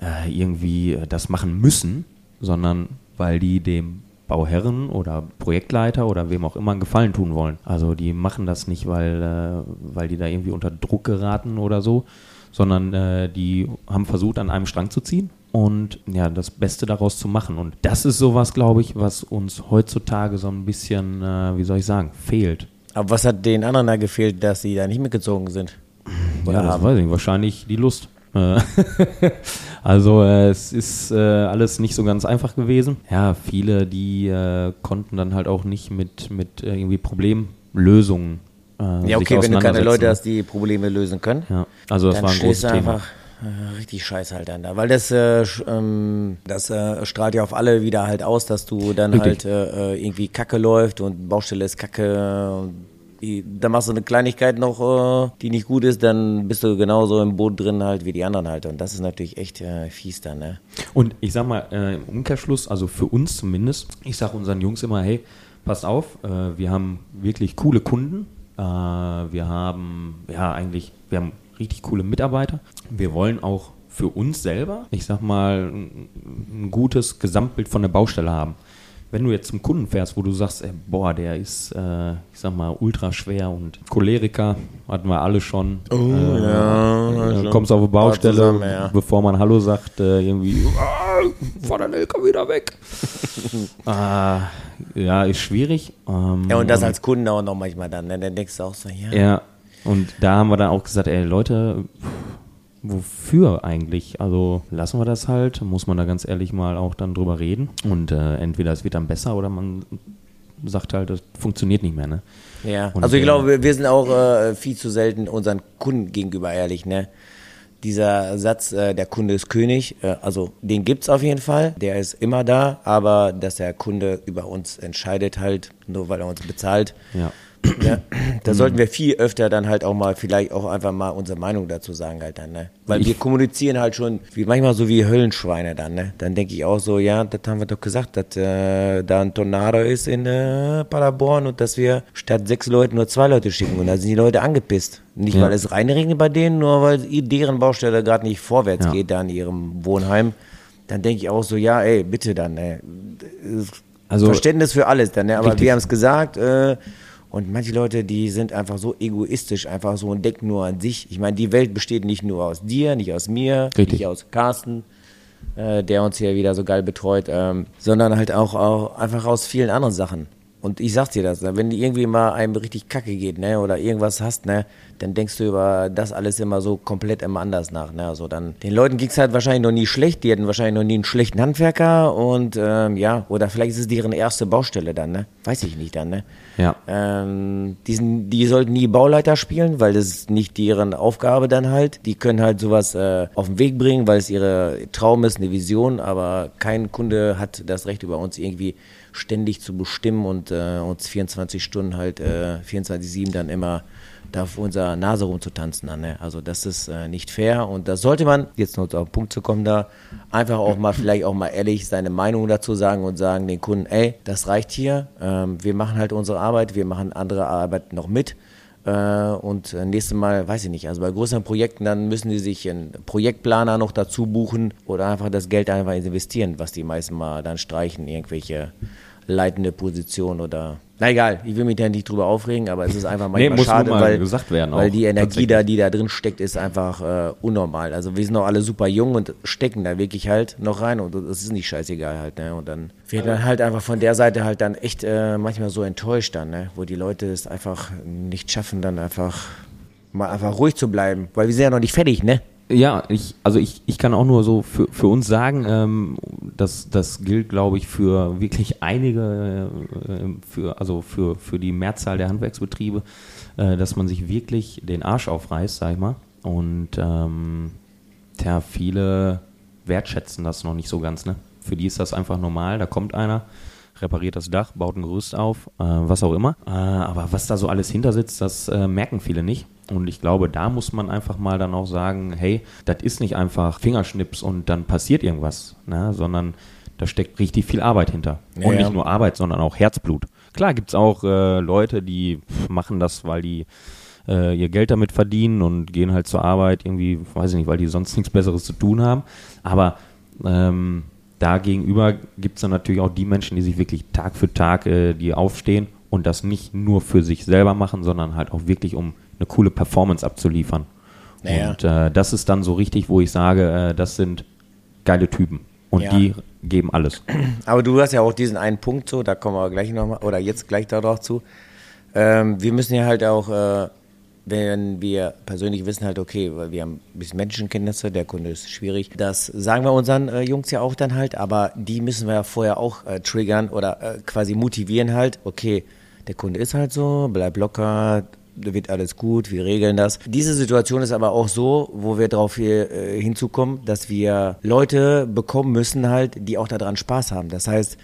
äh, irgendwie äh, das machen müssen, sondern weil die dem Bauherren oder Projektleiter oder wem auch immer einen Gefallen tun wollen. Also die machen das nicht, weil, äh, weil die da irgendwie unter Druck geraten oder so, sondern äh, die haben versucht, an einem Strang zu ziehen und ja, das Beste daraus zu machen. Und das ist sowas, glaube ich, was uns heutzutage so ein bisschen, äh, wie soll ich sagen, fehlt. Aber was hat den anderen da gefehlt, dass sie da nicht mitgezogen sind? Ja, das haben? weiß ich nicht. Wahrscheinlich die Lust. Äh, also äh, es ist äh, alles nicht so ganz einfach gewesen. Ja, viele, die äh, konnten dann halt auch nicht mit, mit äh, irgendwie Problemlösungen äh, Ja, okay, wenn du keine. Leute hast, die Probleme lösen können, Ja, also das war ein großes Thema. einfach richtig scheiße halt dann da. Weil das, äh, ähm, das äh, strahlt ja auf alle wieder halt aus, dass du dann Richtig. halt äh, irgendwie Kacke läuft und Baustelle ist Kacke. Und dann machst du eine Kleinigkeit noch, äh, die nicht gut ist, dann bist du genauso im Boot drin halt wie die anderen halt. Und das ist natürlich echt äh, fies dann, ne? Und ich sag mal, äh, im Umkehrschluss, also für uns zumindest, ich sag unseren Jungs immer, hey, passt auf, äh, wir haben wirklich coole Kunden. Äh, wir haben, ja, eigentlich, wir haben richtig coole Mitarbeiter. Wir wollen auch für uns selber, ich sag mal, ein gutes Gesamtbild von der Baustelle haben. Wenn du jetzt zum Kunden fährst, wo du sagst, ey, boah, der ist, äh, ich sag mal, ultra schwer und Choleriker, hatten wir alle schon. Oh, ja, äh, kommst auf eine Baustelle, zusammen, ja. bevor man Hallo sagt, äh, irgendwie, ah, fahr dein LKW wieder weg. ah, ja, ist schwierig. Ähm, Ja, und das als Kunde auch noch manchmal dann, ne? Dann denkst du auch so, ja. ja, und da haben wir dann auch gesagt, ey Leute, wofür eigentlich? Also lassen wir das halt, muss man da ganz ehrlich mal auch dann drüber reden. Und äh, entweder es wird dann besser oder man sagt halt, das funktioniert nicht mehr, ne? Ja, Und, also ich äh, glaube, wir- sind auch äh, viel zu selten unseren Kunden gegenüber ehrlich, ne? Dieser Satz, äh, der Kunde ist König, äh, also den gibt's auf jeden Fall, der ist immer da, aber dass der Kunde über uns entscheidet halt, nur weil er uns bezahlt, Ja. Ja, da sollten wir viel öfter dann halt auch mal vielleicht auch einfach mal unsere Meinung dazu sagen halt dann, ne? Weil wir kommunizieren halt schon wie manchmal so wie Höllenschweine dann, ne? Dann denke ich auch so, ja, das haben wir doch gesagt, dass äh, da ein Tornado ist in äh, Paderborn und dass wir statt sechs Leuten nur zwei Leute schicken und da sind die Leute angepisst. Nicht Ja. weil es reinregnet bei denen, nur weil deren Baustelle gerade nicht vorwärts Ja. geht da in ihrem Wohnheim. Dann denke ich auch so, ja, ey, bitte dann, ne? Also- Verständnis für alles dann, ne? aber Richtig. wir haben es gesagt äh, und manche Leute, die sind einfach so egoistisch, einfach so und denken nur an sich. Ich meine, die Welt besteht nicht nur aus dir, nicht aus mir, Richtig. nicht aus Carsten, äh, der uns hier wieder so geil betreut, ähm, sondern halt auch, auch einfach aus vielen anderen Sachen. Und ich sag dir das, wenn irgendwie mal einem richtig kacke geht, ne, oder irgendwas hast, ne, dann denkst du über das alles immer so komplett immer anders nach, ne, also dann, den Leuten ging's halt wahrscheinlich noch nie schlecht, die hatten wahrscheinlich noch nie einen schlechten Handwerker und, ähm, ja, oder vielleicht ist es deren erste Baustelle dann, ne, weiß ich nicht dann, ne. Ja. Ähm, die, sind, die sollten nie Bauleiter spielen, weil das ist nicht deren Aufgabe dann halt. Die können halt sowas äh, auf den Weg bringen, weil es ihre Traum ist, eine Vision, aber kein Kunde hat das Recht über uns irgendwie ständig zu bestimmen und äh, uns 24 Stunden halt, äh, 24-7 dann immer da auf unserer Nase rumzutanzen dann, ne? Also das ist äh, nicht fair und das sollte man, jetzt noch auf den Punkt zu kommen da, einfach auch mal vielleicht auch mal ehrlich seine Meinung dazu sagen und sagen den Kunden, ey, das reicht hier, ähm, wir machen halt unsere Arbeit, wir machen andere Arbeit noch mit. Äh, und äh, nächstes Mal, weiß ich nicht, also bei größeren Projekten, dann müssen die sich einen Projektplaner noch dazu buchen oder einfach das Geld einfach investieren, was die meisten mal dann streichen, irgendwelche leitende Position oder. Na egal, ich will mich da nicht drüber aufregen, aber es ist einfach manchmal Nee, muss schade, mal weil, gesagt werden weil auch, die Energie da, die da drin steckt, ist einfach äh, unnormal. Also wir sind noch alle super jung und stecken da wirklich halt noch rein und das ist nicht scheißegal halt, ne? Und dann wird man halt einfach von der Seite halt dann echt äh, manchmal so enttäuscht dann, ne? Wo die Leute es einfach nicht schaffen, dann einfach mal einfach ruhig zu bleiben, weil wir sind ja noch nicht fertig, ne? Ja, ich, also ich, ich kann auch nur so für, für uns sagen, ähm, das, das gilt, glaube ich, für wirklich einige, äh, für, also für, für die Mehrzahl der Handwerksbetriebe, äh, dass man sich wirklich den Arsch aufreißt, sag ich mal. Und ähm, tja, viele wertschätzen das noch nicht so ganz, ne? Für die ist das einfach normal, da kommt einer, repariert das Dach, baut ein Gerüst auf, äh, was auch immer. Äh, aber was da so alles hinter sitzt, das äh, merken viele nicht. Und ich glaube, da muss man einfach mal dann auch sagen, hey, das ist nicht einfach Fingerschnips und dann passiert irgendwas, ne? sondern da steckt richtig viel Arbeit hinter. Ja, und ja. nicht nur Arbeit, sondern auch Herzblut. Klar gibt's auch äh, Leute, die machen das, weil die äh, ihr Geld damit verdienen und gehen halt zur Arbeit irgendwie, weiß ich nicht, weil die sonst nichts Besseres zu tun haben. Aber ähm, da gegenüber gibt es dann natürlich auch die Menschen, die sich wirklich Tag für Tag, äh, die aufstehen und das nicht nur für sich selber machen, sondern halt auch wirklich, um eine coole Performance abzuliefern. Naja. Und äh, das ist dann so richtig, wo ich sage, äh, das sind geile Typen. Und Ja. die geben alles. Aber du hast ja auch diesen einen Punkt so, da kommen wir gleich nochmal, oder jetzt gleich darauf zu. Ähm, wir müssen ja halt auch, äh, wenn wir persönlich wissen halt, okay, weil wir haben ein bisschen Menschenkenntnisse, der Kunde ist schwierig. Das sagen wir unseren äh, Jungs ja auch dann halt, aber die müssen wir ja vorher auch äh, triggern oder äh, quasi motivieren halt, okay, der Kunde ist halt so, bleib locker, wird alles gut, wir regeln das. Diese Situation ist aber auch so, wo wir darauf äh, hinzukommen, dass wir Leute bekommen müssen halt, die auch daran Spaß haben. Das heißt,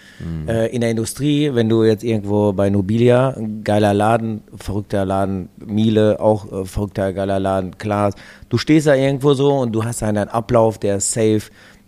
äh, in der Industrie, wenn du jetzt irgendwo bei Nobilia, ein geiler Laden, verrückter Laden, Miele, auch äh, verrückter geiler Laden, Klaas, du stehst da irgendwo so und du hast einen Ablauf, der ist safe,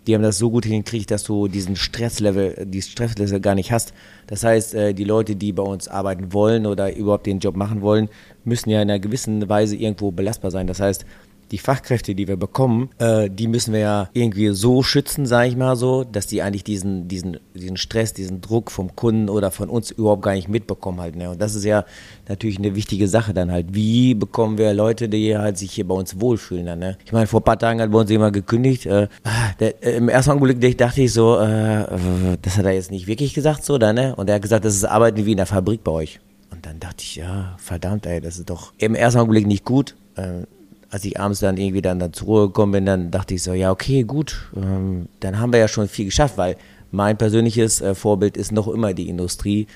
die haben das so gut hingekriegt, dass du diesen Stresslevel, die Stresslevel gar nicht hast. Das heißt, äh, die Leute, die bei uns arbeiten wollen oder überhaupt den Job machen wollen, müssen ja in einer gewissen Weise irgendwo belastbar sein. Das heißt, die Fachkräfte, die wir bekommen, äh, die müssen wir ja irgendwie so schützen, sage ich mal so, dass die eigentlich diesen, diesen, diesen Stress, diesen Druck vom Kunden oder von uns überhaupt gar nicht mitbekommen halt. Ne? Und das ist ja natürlich eine wichtige Sache dann halt. Wie bekommen wir Leute, die halt sich hier bei uns wohlfühlen dann, ne? Ich meine, vor ein paar Tagen hat bei uns jemand gekündigt. Äh, der, äh, Im ersten Augenblick dachte ich so, äh, das hat er jetzt nicht wirklich gesagt so, dann, ne? Und er hat gesagt, das ist Arbeiten wie in der Fabrik bei euch. Und dann dachte ich, ja, verdammt, ey, das ist doch im ersten Augenblick nicht gut. Äh, als ich abends dann irgendwie dann, dann zur Ruhe gekommen bin, dann dachte ich so, ja, okay, gut, ähm, dann haben wir ja schon viel geschafft, weil mein persönliches äh, Vorbild ist noch immer die Industrie.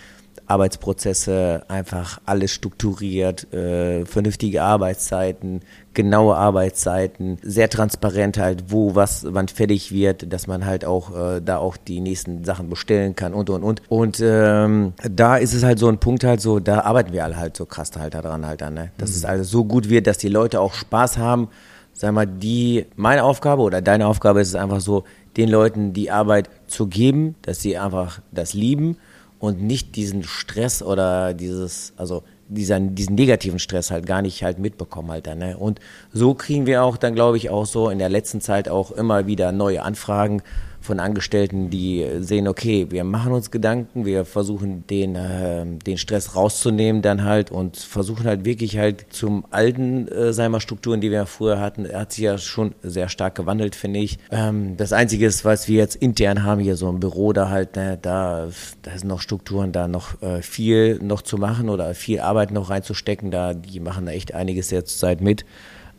Arbeitsprozesse, einfach alles strukturiert, äh, vernünftige Arbeitszeiten, genaue Arbeitszeiten, sehr transparent halt, wo was wann fertig wird, dass man halt auch äh, da auch die nächsten Sachen bestellen kann und und und. Und ähm, da ist es halt so ein Punkt halt so, da arbeiten wir alle halt so krass halt daran halt an, ne? dass es also so gut wird, dass die Leute auch Spaß haben. Sag mal, die meine Aufgabe oder deine Aufgabe ist es einfach so, den Leuten die Arbeit zu geben, dass sie einfach das lieben und nicht diesen Stress oder dieses, also dieser, diesen negativen Stress halt gar nicht halt mitbekommen halt dann. Ne? Und so kriegen wir auch dann, glaube ich, auch so in der letzten Zeit auch immer wieder neue Anfragen von Angestellten, die sehen, okay, wir machen uns Gedanken, wir versuchen den, äh, den Stress rauszunehmen dann halt und versuchen halt wirklich halt zum alten, äh, mal, Strukturen, die wir früher hatten, hat sich ja schon sehr stark gewandelt, finde ich. Ähm, das Einzige ist, was wir jetzt intern haben, hier so ein Büro da halt, ne, da, da sind noch Strukturen, da noch äh, viel noch zu machen oder viel Arbeit noch reinzustecken, da, die machen da echt einiges jetzt Zeit mit.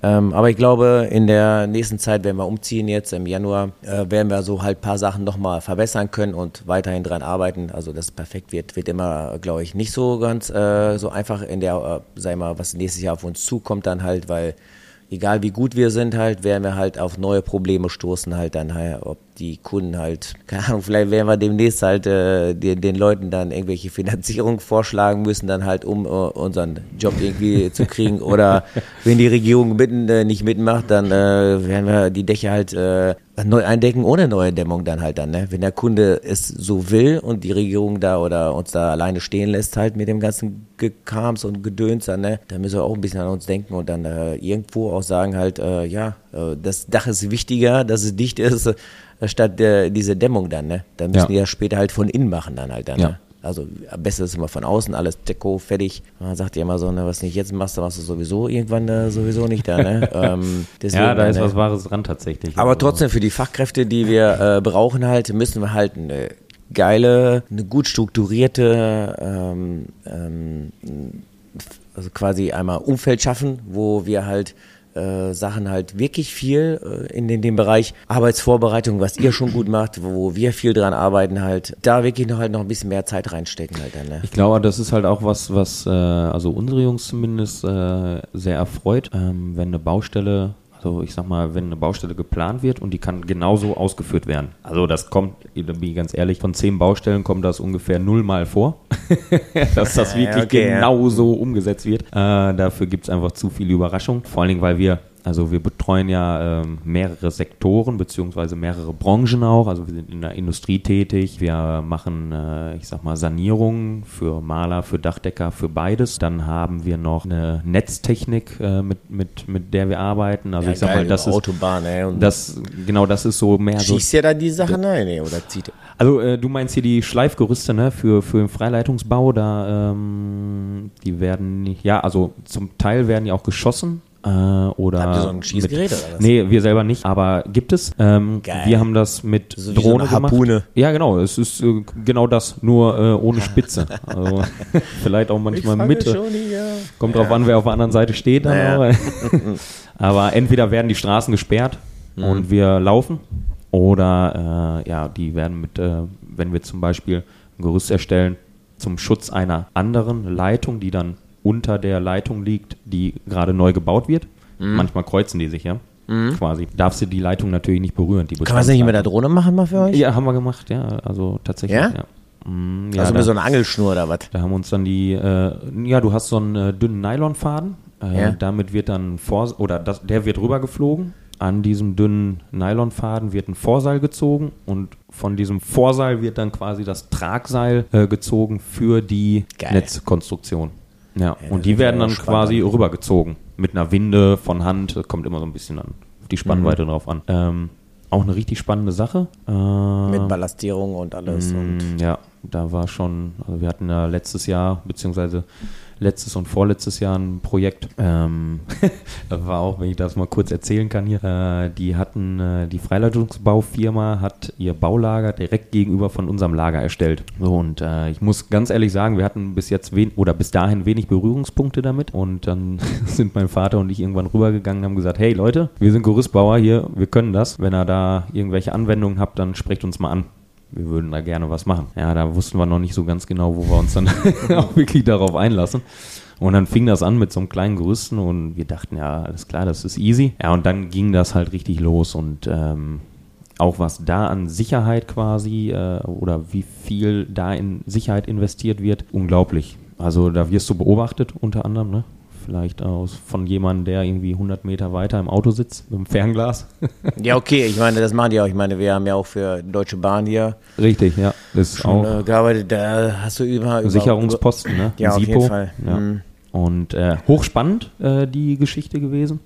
Ähm, aber ich glaube, in der nächsten Zeit, wenn wir umziehen jetzt im Januar, äh, werden wir so halt ein paar Sachen nochmal verbessern können und weiterhin dran arbeiten. Also dass es perfekt wird, wird immer, glaube ich, nicht so ganz äh, so einfach in der, äh, sag ich mal, was nächstes Jahr auf uns zukommt dann halt, weil egal wie gut wir sind halt, werden wir halt auf neue Probleme stoßen halt dann ob die Kunden halt, keine Ahnung, vielleicht werden wir demnächst halt äh, den, den Leuten dann irgendwelche Finanzierung vorschlagen müssen, dann halt, um äh, unseren Job irgendwie zu kriegen. Oder wenn die Regierung mitten, äh, nicht mitmacht, dann äh, werden wir die Dächer halt äh, neu eindecken ohne neue Dämmung dann halt dann. Ne? Wenn der Kunde es so will und die Regierung da oder uns da alleine stehen lässt halt mit dem ganzen Gekams und Gedöns dann, ne? dann müssen wir auch ein bisschen an uns denken und dann äh, irgendwo auch sagen halt, äh, ja, äh, das Dach ist wichtiger, dass es dicht ist, äh, statt äh, diese Dämmung dann. Ne? Dann müssen Ja. die ja später halt von innen machen dann halt dann. Ja. Ne? Also am besten ist immer von außen, alles Deko, fertig. Man sagt ja immer so, ne, was nicht jetzt machst, dann machst du sowieso irgendwann äh, sowieso nicht da. Ne? ähm, Ja, da ist ne? was Wahres dran tatsächlich. Aber Also, trotzdem für die Fachkräfte, die wir äh, brauchen halt, müssen wir halt eine geile, eine gut strukturierte, ähm, ähm, also quasi einmal Umfeld schaffen, wo wir halt äh, Sachen halt wirklich viel äh, in den, dem Bereich Arbeitsvorbereitung, was ihr schon gut macht, wo wir viel dran arbeiten halt, da wirklich noch halt noch ein bisschen mehr Zeit reinstecken halt dann, ne? Ich glaube, das ist halt auch was, was äh, also unsere Jungs zumindest äh, sehr erfreut, ähm, wenn eine Baustelle, also ich sag mal, wenn eine Baustelle geplant wird und die kann genauso ausgeführt werden. Also das kommt, da bin ich ganz ehrlich, von zehn Baustellen kommt das ungefähr nullmal vor, dass das Ja, wirklich okay, ja. genau so umgesetzt wird. Äh, dafür gibt es einfach zu viele Überraschungen. Vor allen Dingen, weil wir also wir betreuen ja ähm, mehrere Sektoren beziehungsweise mehrere Branchen auch. Also wir sind in der Industrie tätig. Wir machen, äh, ich sag mal, Sanierungen für Maler, für Dachdecker, für beides. Dann haben wir noch eine Netztechnik, äh, mit, mit, mit der wir arbeiten. Also ich sag mal, das ist Autobahn, ey, und das genau das ist so mehr so. schießt ja dann die Sachen rein, ey, oder zieht Also äh, du meinst hier die Schleifgerüste, ne, für, für den Freileitungsbau, da ähm, die werden nicht, ja, also zum Teil werden ja auch geschossen. Äh, oder Habt ihr so ein Schießgerät mit, oder was? Nee, wir selber nicht, aber gibt es. Ähm, Geil. wir haben das mit So wie so Drohne eine Harpune. gemacht. Ja, genau, es ist äh, genau das, nur äh, ohne Spitze. Also vielleicht auch manchmal mit. äh, Kommt drauf an, wer auf der anderen Seite steht. Dann Ja. auch. Aber entweder werden die Straßen gesperrt Mhm. und wir laufen oder äh, ja, die werden mit, äh, wenn wir zum Beispiel ein Gerüst erstellen, zum Schutz einer anderen Leitung, die dann unter der Leitung liegt, die gerade neu gebaut wird. Mhm. Manchmal kreuzen die sich, ja. Quasi. Darfst du die Leitung natürlich nicht berühren. Die Kann man das nicht mit der. Drohne machen mal für euch? Ja, haben wir gemacht, ja. Also tatsächlich, Ja? ja. Mm, ja, also da- mit so einer Angelschnur oder was? da haben uns dann die, äh, ja, du hast so einen äh, dünnen Nylonfaden. Äh, Ja. Damit wird dann vor, oder das, der wird rübergeflogen. An diesem dünnen Nylonfaden wird ein Vorseil gezogen und von diesem Vorseil wird dann quasi das Tragseil äh, gezogen für die Geil. Netzkonstruktion. Ja, das und die werden ja dann quasi rübergezogen mit einer Winde von Hand. Das kommt immer so ein bisschen dann auf die Mhm. Spannweite drauf an. Ähm, auch eine richtig spannende Sache. Äh, Mit Ballastierung und alles. Und Mm, Ja, da war schon, also wir hatten ja letztes Jahr, beziehungsweise letztes und vorletztes Jahr ein Projekt. Ähm, war auch, wenn ich das mal kurz erzählen kann hier. Äh, die hatten, äh, die Freileitungsbaufirma hat ihr Baulager direkt gegenüber von unserem Lager erstellt. So, und äh, ich muss ganz ehrlich sagen, wir hatten bis jetzt wen oder bis dahin wenig Berührungspunkte damit. Und dann sind mein Vater und ich irgendwann rübergegangen und haben gesagt, hey Leute, wir sind Gerüstbauer hier, wir können das. Wenn ihr da irgendwelche Anwendungen habt, dann sprecht uns mal an wir würden da gerne was machen. Ja, da wussten wir noch nicht so ganz genau, wo wir uns dann auch wirklich darauf einlassen. Und dann fing das an mit so einem kleinen Gerüsten und wir dachten, ja, alles klar, das ist easy. Ja, und dann ging das halt richtig los und ähm, auch was da an Sicherheit quasi äh, oder wie viel da in Sicherheit investiert wird, unglaublich. Also da wirst du beobachtet unter anderem, ne? Vielleicht aus von jemandem, der irgendwie 100 Meter weiter im Auto sitzt mit dem Fernglas. ja, okay, ich meine, das machen die auch. Ich meine, wir haben ja auch für Deutsche Bahn hier Richtig, ja. Das ist schon auch äh, gearbeitet. Da hast du über, über Sicherungsposten, ne? Ja, auf SIPO. jeden Fall. Ja. Mhm. Und äh, hochspannend äh, die Geschichte gewesen.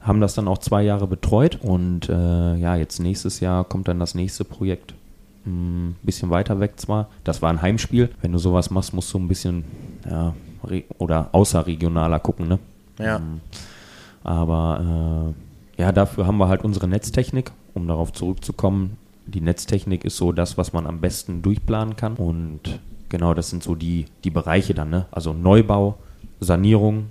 Haben das dann auch zwei Jahre betreut und äh, ja, jetzt nächstes Jahr kommt dann das nächste Projekt. Ein bisschen weiter weg zwar. Das war ein Heimspiel. Wenn du sowas machst, musst du ein bisschen ja, oder außerregionaler gucken, ne? Ja. Aber äh, ja, dafür haben wir halt unsere Netztechnik, um darauf zurückzukommen. Die Netztechnik ist so das, was man am besten durchplanen kann. Und genau, das sind so die, die Bereiche dann, ne? Also Neubau, Sanierung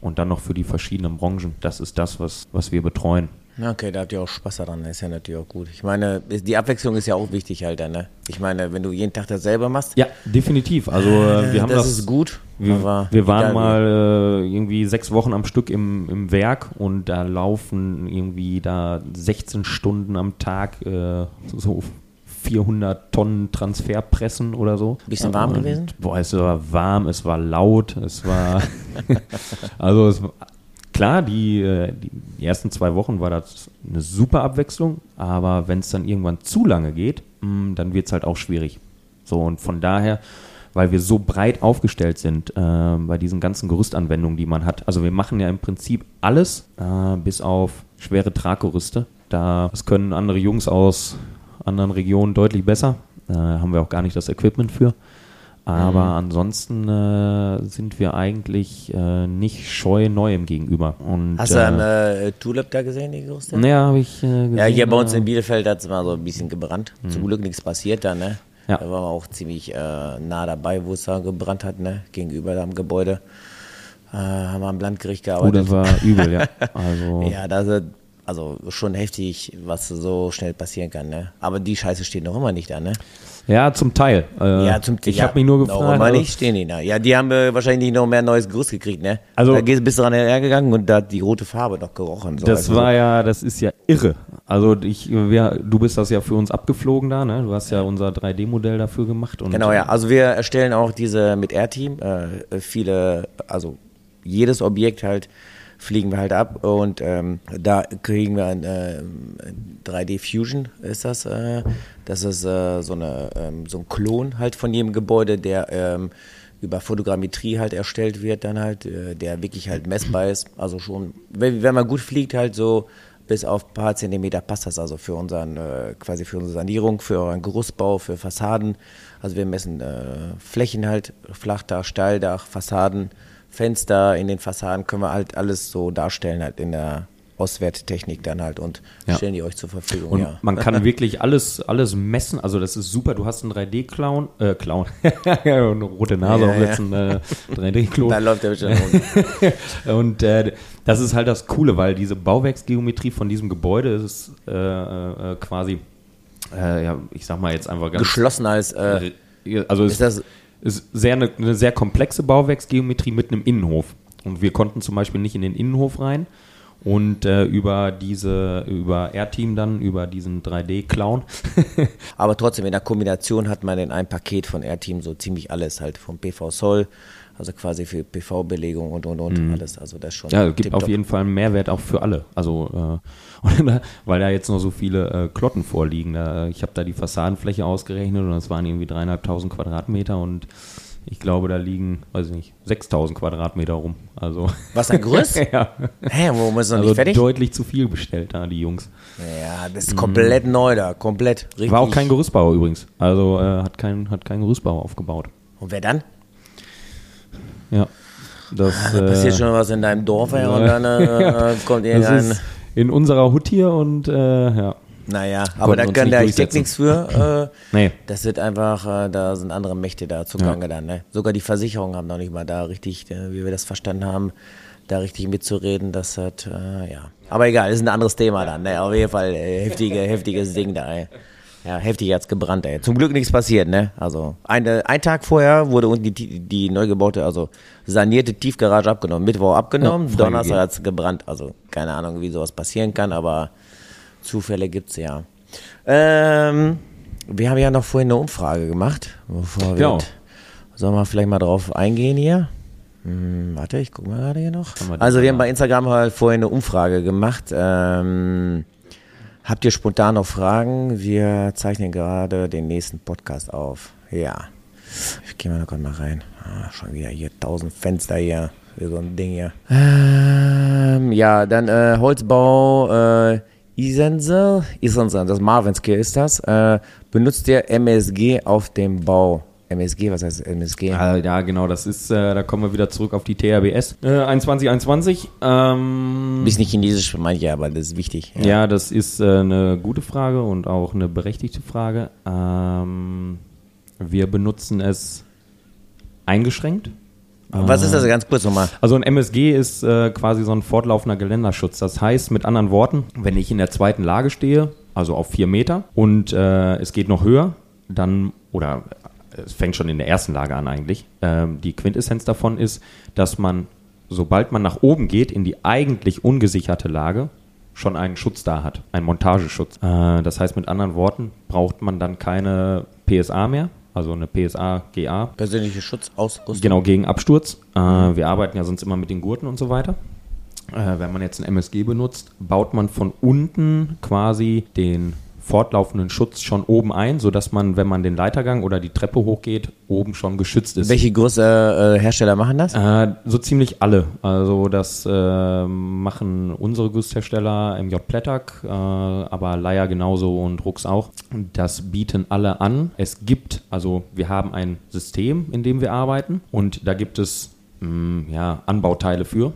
und dann noch für die verschiedenen Branchen. Das ist das, was, was wir betreuen. Okay, da habt ihr auch Spaß daran, ist ja natürlich auch gut. Ich meine, die Abwechslung ist ja auch wichtig halt, ne? Ich meine, wenn du jeden Tag das selber machst. Ja, definitiv. Also äh, wir haben das, das, ist gut. Wir, wir waren mal äh, irgendwie sechs Wochen am Stück im, im Werk und da laufen irgendwie da 16 Stunden am Tag äh, so 400 Tonnen Transferpressen oder so. Bisschen warm Und, gewesen? Boah, es war warm, es war laut, es war also es war, klar, die, äh, die ersten zwei Wochen war das eine super Abwechslung, aber wenn es dann irgendwann zu lange geht, mh, dann wird es halt auch schwierig. So und von daher, weil wir so breit aufgestellt sind äh, bei diesen ganzen Gerüstanwendungen, die man hat. Also wir machen ja im Prinzip alles, äh, bis auf schwere Traggerüste. Da das können andere Jungs aus anderen Regionen deutlich besser. Äh, haben wir auch gar nicht das Equipment für. Aber ansonsten äh, sind wir eigentlich äh, nicht scheu Neuem gegenüber. Und, Hast du am äh, äh, Tulip da gesehen, die Gerüste? naja, habe ich äh, gesehen. Ja, hier bei uns in Bielefeld hat es mal so ein bisschen gebrannt. Zum Glück nichts passiert da, ne? Ja. Da waren wir auch ziemlich äh, nah dabei, wo es da gebrannt hat, ne? Gegenüber am Gebäude. Äh, haben wir am Landgericht Oh, gearbeitet. das war übel, ja. Also, Ja, das ist also schon heftig, was so schnell passieren kann, ne? Aber die Scheiße steht noch immer nicht da, ne? Ja, zum Teil. Äh, ja, zum ich ja, habe mich nur gefragt. immer also- nicht stehen die da. Ja, die haben äh, wahrscheinlich noch mehr neues Gerüst gekriegt, ne? Also- da bist du dran hergegangen und da hat die rote Farbe noch gerochen. So. Das Also war ja, das ist ja irre. Also ich, wir, du bist das ja für uns abgeflogen da, ne? Du hast ja unser 3D-Modell dafür gemacht. Und Genau, ja. Also wir erstellen auch diese mit Airteam. Äh, viele, also jedes Objekt halt fliegen wir halt ab und ähm, da kriegen wir ein, äh, 3D Fusion ist das. Äh, das ist äh, so, eine, ähm, so ein Klon halt von jedem Gebäude, der ähm, über Fotogrammetrie halt erstellt wird, dann halt, äh, der wirklich halt messbar ist. Also schon, wenn, wenn man gut fliegt, halt so bis auf ein paar Zentimeter passt das also für unseren, äh, quasi für unsere Sanierung, für euren Gerüstbau, für Fassaden. Also wir messen äh, Flächen halt, Flachdach, Steildach, Fassaden, Fenster in den Fassaden können wir halt alles so darstellen halt in der Auswerttechnik dann halt und Ja. stellen die euch zur Verfügung, Und ja. man kann wirklich alles, alles messen. Also das ist super. Du hast einen 3D-Clown, äh, Clown, eine rote Nase Ja, aufsetzen, äh, 3D-Klon. Da läuft der bestimmt rum. Und äh, das ist halt das Coole, weil diese Bauwerksgeometrie von diesem Gebäude ist äh, äh, quasi, äh, ja, ich sag mal jetzt einfach ganz. Geschlossen als, äh, also ist es das, ist sehr eine, eine sehr komplexe Bauwerksgeometrie mit einem Innenhof. Und wir konnten zum Beispiel nicht in den Innenhof rein. Und äh, über diese, über Airteam dann, über diesen 3D-Clown, aber trotzdem in der Kombination hat man in einem Paket von Airteam so ziemlich alles halt vom PV Soll, also quasi für PV-Belegung und und und alles. Also das schon Mhm. ja, gibt tipptopp. auf jeden Fall einen Mehrwert auch für alle. Also, äh, weil da jetzt noch so viele äh, Klotten vorliegen. Da, ich habe da die Fassadenfläche ausgerechnet und das waren irgendwie dreieinhalbtausend Quadratmeter und ich glaube, da liegen, weiß ich nicht, 6000 Quadratmeter rum. Also, Was ein Gerüst? ja. Hä, warum ist es noch Also nicht fertig? deutlich zu viel bestellt da, die Jungs. Ja, das ist komplett neu da, komplett. Richtig. War auch kein Gerüstbauer übrigens. Also äh, hat kein, hat kein Gerüstbauer aufgebaut. Und wer dann? Ja. Das, Da passiert äh, schon was in deinem Dorf ey, und dann äh, kommt irgendein. in unserer Hut hier und äh, ja. Naja, aber da kann der Architekt nichts für. Äh, Nee. Das wird einfach, äh, da sind andere Mächte da zugange dann. Ne? Sogar die Versicherungen haben noch nicht mal da richtig, äh, wie wir das verstanden haben, da richtig mitzureden. Das hat, äh, ja. Aber egal, ist ein anderes Thema dann. Ne? Auf jeden Fall äh, heftige, heftiges Ding da. Ey. Ja, heftig hat's gebrannt, ey. Zum Glück nichts passiert, ne? Also, eine, ein Tag vorher wurde unten die, die neu gebaute, also sanierte Tiefgarage abgenommen. Mittwoch abgenommen, Ja, Donnerstag hat's gebrannt. Also, keine Ahnung, wie sowas passieren kann, aber Zufälle gibt's ja. Ähm, wir haben ja noch vorhin eine Umfrage gemacht. Bevor wir, Genau. Sollen wir vielleicht mal drauf eingehen hier? Hm, warte, ich gucke mal gerade hier noch. Also wir haben bei Instagram halt vorhin eine Umfrage gemacht. Ähm, habt ihr spontan noch Fragen? Wir zeichnen gerade den nächsten Podcast auf. Ja. Ich gehe mal noch mal rein. Ah, schon wieder hier tausend Fenster hier. Für so ein Ding hier. Ähm, ja, dann äh, Holzbau äh, Isensel, Isensel, das Marvinske ist das. Äh, benutzt ihr MSG auf dem Bau? MSG, was heißt MSG? Ah, ja, genau, das ist, äh, da kommen wir wieder zurück auf die THBS. Äh, 2121. Ähm, Bisschen chinesisch für manche, aber das ist wichtig. ja. das ist äh, eine gute Frage und auch eine berechtigte Frage. Ähm, wir benutzen es eingeschränkt. Was ist das ganz kurz nochmal? Also ein MSG ist äh, quasi so ein fortlaufender Geländerschutz. Das heißt mit anderen Worten, wenn ich in der zweiten Lage stehe, also auf vier Meter und äh, es geht noch höher, dann oder es fängt schon in der ersten Lage an eigentlich. Ähm, die Quintessenz davon ist, dass man, sobald man nach oben geht, in die eigentlich ungesicherte Lage, schon einen Schutz da hat, einen Montageschutz. Äh, das heißt mit anderen Worten, braucht man dann keine PSA mehr, also eine PSA GA. Persönliche Schutzausrüstung. Genau, gegen Absturz. Äh, wir arbeiten ja sonst immer mit den Gurten und so weiter. Äh, wenn man jetzt ein MSG benutzt, baut man von unten quasi den fortlaufenden Schutz schon oben ein, sodass man, wenn man den Leitergang oder die Treppe hochgeht, oben schon geschützt ist. Welche große äh, Hersteller machen das? Äh, so ziemlich alle. Also das äh, machen unsere Gusshersteller MJ Plettack, äh, aber Leier genauso und Rux auch. Das bieten alle an. Es gibt, also wir haben ein System, in dem wir arbeiten und da gibt es mh, ja, Anbauteile für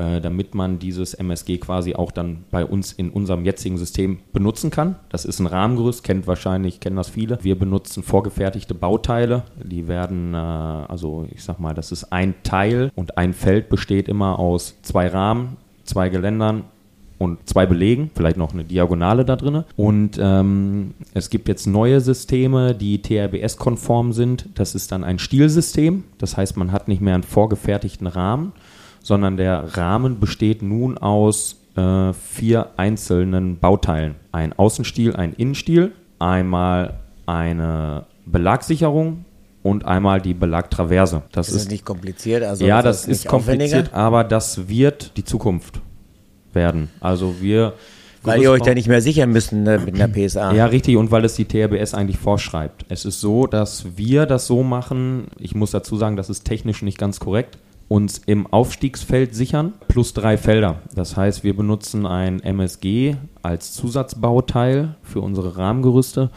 äh, damit man dieses MSG quasi auch dann bei uns in unserem jetzigen System benutzen kann. Das ist ein Rahmengerüst, kennt wahrscheinlich, kennen das viele. Wir benutzen vorgefertigte Bauteile. Die werden, äh, also ich sag mal, das ist ein Teil und ein Feld besteht immer aus zwei Rahmen, zwei Geländern, und zwei Belegen, vielleicht noch eine Diagonale da drin. Und ähm, es gibt jetzt neue Systeme, die TRBS-konform sind. Das ist dann ein Stielsystem. Das heißt, man hat nicht mehr einen vorgefertigten Rahmen, sondern der Rahmen besteht nun aus äh, vier einzelnen Bauteilen. Ein Außenstiel, ein Innenstiel, einmal eine Belagsicherung und einmal die Belagtraverse. Das ist, ist nicht kompliziert? Also ja, das das ist kompliziert, aber das wird die Zukunft werden. Also wir Weil ihr euch da nicht mehr sichern müsst ne, mit einer PSA. ja, richtig, und weil es die TRBS eigentlich vorschreibt. Es ist so, dass wir das so machen, ich muss dazu sagen, das ist technisch nicht ganz korrekt, uns im Aufstiegsfeld sichern, plus drei Felder. Das heißt, wir benutzen ein MSG als Zusatzbauteil für unsere Rahmengerüste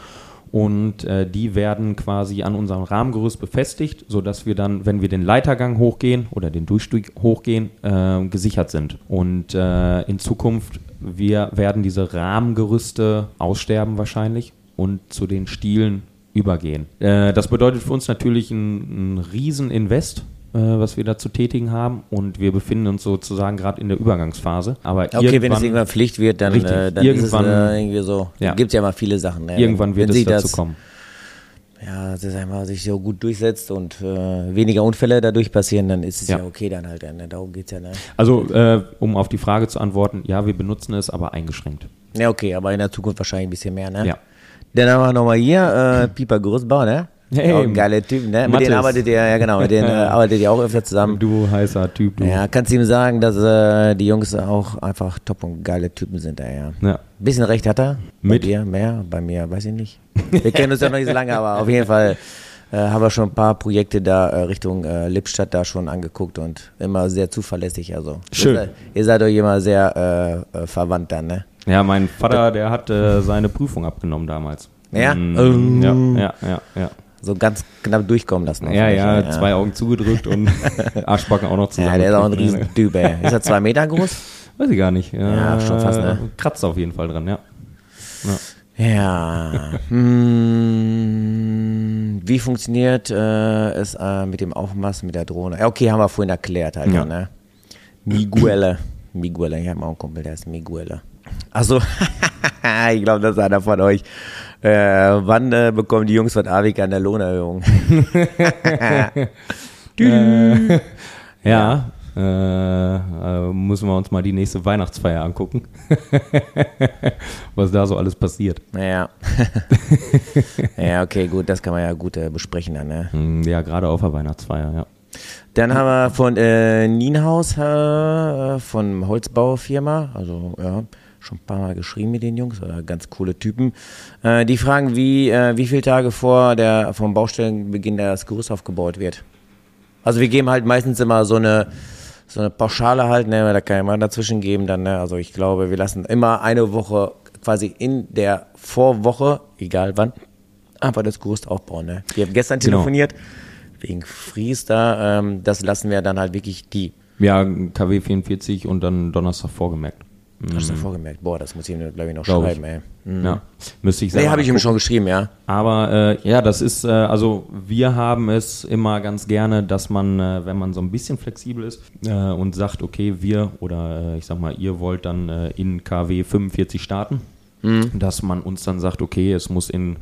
und äh, die werden quasi an unserem Rahmengerüst befestigt, sodass wir dann, wenn wir den Leitergang hochgehen oder den Durchstieg hochgehen, äh, gesichert sind. Und äh, in Zukunft wir werden diese Rahmengerüste aussterben wahrscheinlich und zu den Stielen übergehen. Äh, das bedeutet für uns natürlich ein, ein Rieseninvest, was wir da zu tätigen haben und wir befinden uns sozusagen gerade in der Übergangsphase. Aber Okay, wenn es irgendwann- Pflicht wird, dann, Richtig. äh, dann Irgendwann- ist es äh, irgendwie so. Ja. Gibt es ja mal viele Sachen. Ne? irgendwann wird wenn es dazu das, kommen. Ja, dass es einmal sich so gut durchsetzt und äh, weniger Unfälle dadurch passieren, dann ist es ja, Ja. okay dann halt. Ne? Darum geht's ja. Ne? Also, äh, um auf die Frage zu antworten, ja, wir benutzen es, aber eingeschränkt. Ja, okay, aber in der Zukunft wahrscheinlich ein bisschen mehr, ne? Ja. Dann haben wir nochmal hier äh, Pieper Großbau, ne? Hey, auch ein geiler Typ, ne? Mit denen arbeitet ihr, ja genau, mit denen äh, arbeitet ihr auch öfter zusammen. Du heißer Typ, du. Ja, kannst du ihm sagen, dass äh, die Jungs auch einfach top und geile Typen sind, ey, ja. Ja. Bisschen recht hat er. Mit? Bei dir mehr, bei mir weiß ich nicht. Wir kennen uns ja noch nicht so lange, aber auf jeden Fall äh, haben wir schon ein paar Projekte da äh, Richtung äh, Lippstadt da schon angeguckt und immer sehr zuverlässig. Also Schön. Ihr seid, ihr seid euch immer sehr äh, äh, verwandt dann, ne? Ja, mein Vater, der hat äh, seine Prüfung abgenommen damals. Ja? Oh. ja, ja, ja, ja. So ganz knapp durchkommen lassen. Ja, hoffentlich, ja, zwei Augen zugedrückt und Arschbacken auch noch zusammen. Ja, der ist auch ein Riesentyp, ey. Ist er zwei Meter groß? Weiß ich gar nicht. Ja, schon fast, ne? Kratzt auf jeden Fall dran, ja. ja. Ja. Hm, wie funktioniert äh, es äh, mit dem Aufmaß mit der Drohne? Ja, okay, haben wir vorhin erklärt halt, Ja. ne? Miguele. Miguele, ich habe auch einen Kumpel, der ist Miguele. Also, ich glaube, das ist einer von euch. Äh, wann äh, bekommen die Jungs von Avik an der Lohnerhöhung? Ja, Äh, äh, müssen wir uns mal die nächste Weihnachtsfeier angucken. Was da so alles passiert. Ja. ja, okay, gut, das kann man ja gut äh, besprechen dann, ne? Hm, Ja, gerade auf der Weihnachtsfeier, ja. Dann haben wir von äh, Nienhaus, äh, von Holzbaufirma, also ja, schon ein paar Mal geschrieben mit den Jungs, äh, ganz coole Typen. Äh, die fragen, wie, äh, wie viele Tage vor der, vom Baustellenbeginn das Gerüst aufgebaut wird. Also wir geben halt meistens immer so eine, so eine Pauschale halt, ne, da kann mal dazwischen geben dann, ne, also ich glaube, wir lassen immer eine Woche quasi in der Vorwoche, egal wann, einfach das Gerüst aufbauen, ne. Wir haben gestern Genau. telefoniert, wegen Fries da, ähm, das lassen wir dann halt wirklich die. Ja, KW 44 und dann Donnerstag vorgemerkt. Hast du vorgemerkt? Boah, das muss ich mir, glaube ich, noch Glaub ich. schreiben, ey. Mhm. Ja, müsste ich Nee, selber habe ich ihm schon geschrieben, ja. Aber äh, ja, das ist, äh, also wir haben es immer ganz gerne, dass man, äh, wenn man so ein bisschen flexibel ist äh, und sagt, okay, wir oder äh, ich sag mal, ihr wollt dann äh, in KW 45 starten, dass man uns dann sagt, okay, es muss in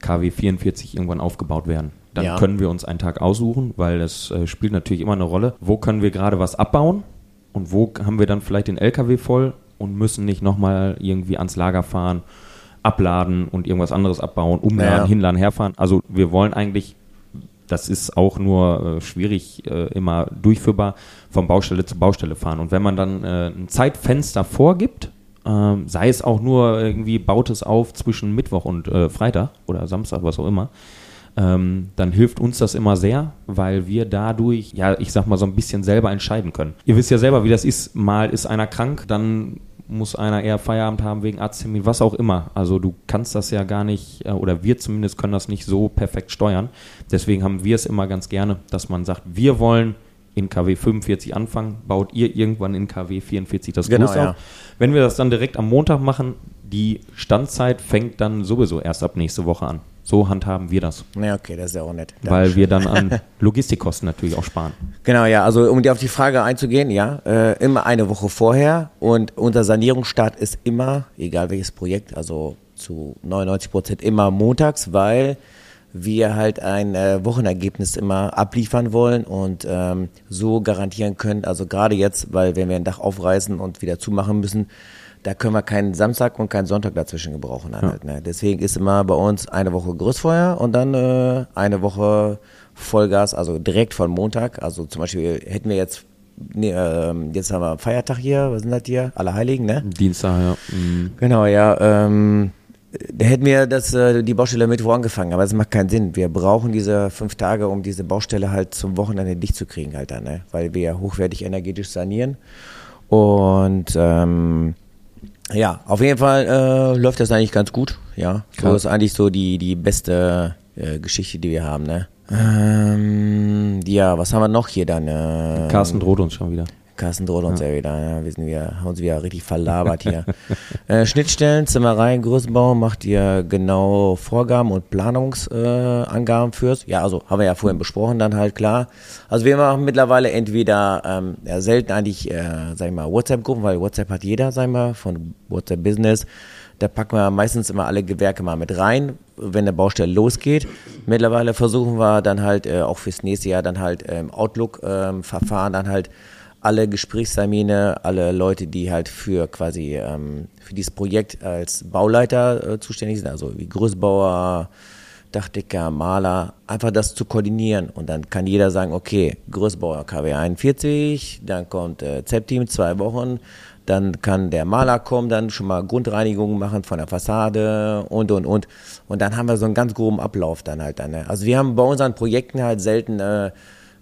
KW 44 irgendwann aufgebaut werden. Dann Ja. können wir uns einen Tag aussuchen, weil das spielt natürlich immer eine Rolle. Wo können wir gerade was abbauen und wo haben wir dann vielleicht den LKW voll und müssen nicht nochmal irgendwie ans Lager fahren, abladen und irgendwas anderes abbauen, umladen, Ja. hinladen, herfahren. Also wir wollen eigentlich, das ist auch nur äh, schwierig äh, immer durchführbar, von Baustelle zu Baustelle fahren. Und wenn man dann äh, ein Zeitfenster vorgibt, ähm, sei es auch nur irgendwie, baut es auf zwischen Mittwoch und äh, Freitag oder Samstag, was auch immer, ähm, dann hilft uns das immer sehr, weil wir dadurch, ja, ich sag mal, so ein bisschen selber entscheiden können. Ihr wisst ja selber, wie das ist. Mal ist einer krank, dann muss einer eher Feierabend haben wegen Arzttermin, was auch immer. Also du kannst das ja gar nicht, äh, oder wir zumindest können das nicht so perfekt steuern. Deswegen haben wir es immer ganz gerne, dass man sagt, wir wollen in KW 45 anfangen, baut ihr irgendwann in KW 44 das Genau, Gerüst ja. auf. Wenn wir das dann direkt am Montag machen, die Standzeit fängt dann sowieso erst ab nächste Woche an. So handhaben wir das, Na, okay, das ist ja auch nett. weil wir dann an Logistikkosten natürlich auch sparen. Genau, ja, also um dir auf die Frage einzugehen, ja, äh, immer eine Woche vorher und unser Sanierungsstart ist immer, egal welches Projekt, also zu 99 Prozent immer montags, weil wir halt ein äh, Wochenergebnis immer abliefern wollen und ähm, so garantieren können, also gerade jetzt, weil wenn wir ein Dach aufreißen und wieder zumachen müssen, da können wir keinen Samstag und keinen Sonntag dazwischen gebrauchen. Dann halt, ne? Deswegen ist immer bei uns eine Woche Gerüstfeuer und dann äh, eine Woche Vollgas, also direkt von Montag. Also zum Beispiel hätten wir jetzt, nee, ähm, jetzt haben wir Feiertag hier, was sind das hier? Allerheiligen, ne? Dienstag, ja. Mhm. Genau, ja. Ähm, da hätten wir das, äh, die Baustelle Mittwoch angefangen, aber das macht keinen Sinn. Wir brauchen diese fünf Tage, um diese Baustelle halt zum Wochenende dicht zu kriegen, halt dann, ne? weil wir hochwertig energetisch sanieren. Und ähm, ja, auf jeden Fall äh, läuft das eigentlich ganz gut. Ja, so Klar. ist eigentlich so die, die beste äh, Geschichte, die wir haben. Ne? Ähm, ja, was haben wir noch hier dann? Äh, Carsten droht uns schon wieder. Carsten droht uns ja, wieder. Ja, wir, sind wieder, haben uns wieder richtig verlabert hier. äh, Schnittstellen, Zimmereien, Größenbau, macht ihr genau Vorgaben und Planungsangaben äh, fürs? Ja, also haben wir ja vorhin besprochen, dann halt klar. Also wir machen mittlerweile entweder ähm, ja, selten eigentlich, äh, sag ich mal, WhatsApp-Gruppen, weil WhatsApp hat jeder, sag ich mal, von WhatsApp Business. Da packen wir meistens immer alle Gewerke mal mit rein, wenn eine Baustelle losgeht. Mittlerweile versuchen wir dann halt äh, auch fürs nächste Jahr dann halt ähm, Outlook-Verfahren dann halt alle Gesprächstermine, alle Leute, die halt für quasi ähm, für dieses Projekt als Bauleiter äh, zuständig sind, also wie Gerüstbauer, Dachdecker, Maler, einfach das zu koordinieren und dann kann jeder sagen, okay, Gerüstbauer KW 41, dann kommt äh, ZEP-Team zwei Wochen, dann kann der Maler kommen, dann schon mal Grundreinigungen machen von der Fassade und und und und dann haben wir so einen ganz groben Ablauf dann halt dann. Ne? Also wir haben bei unseren Projekten halt selten äh,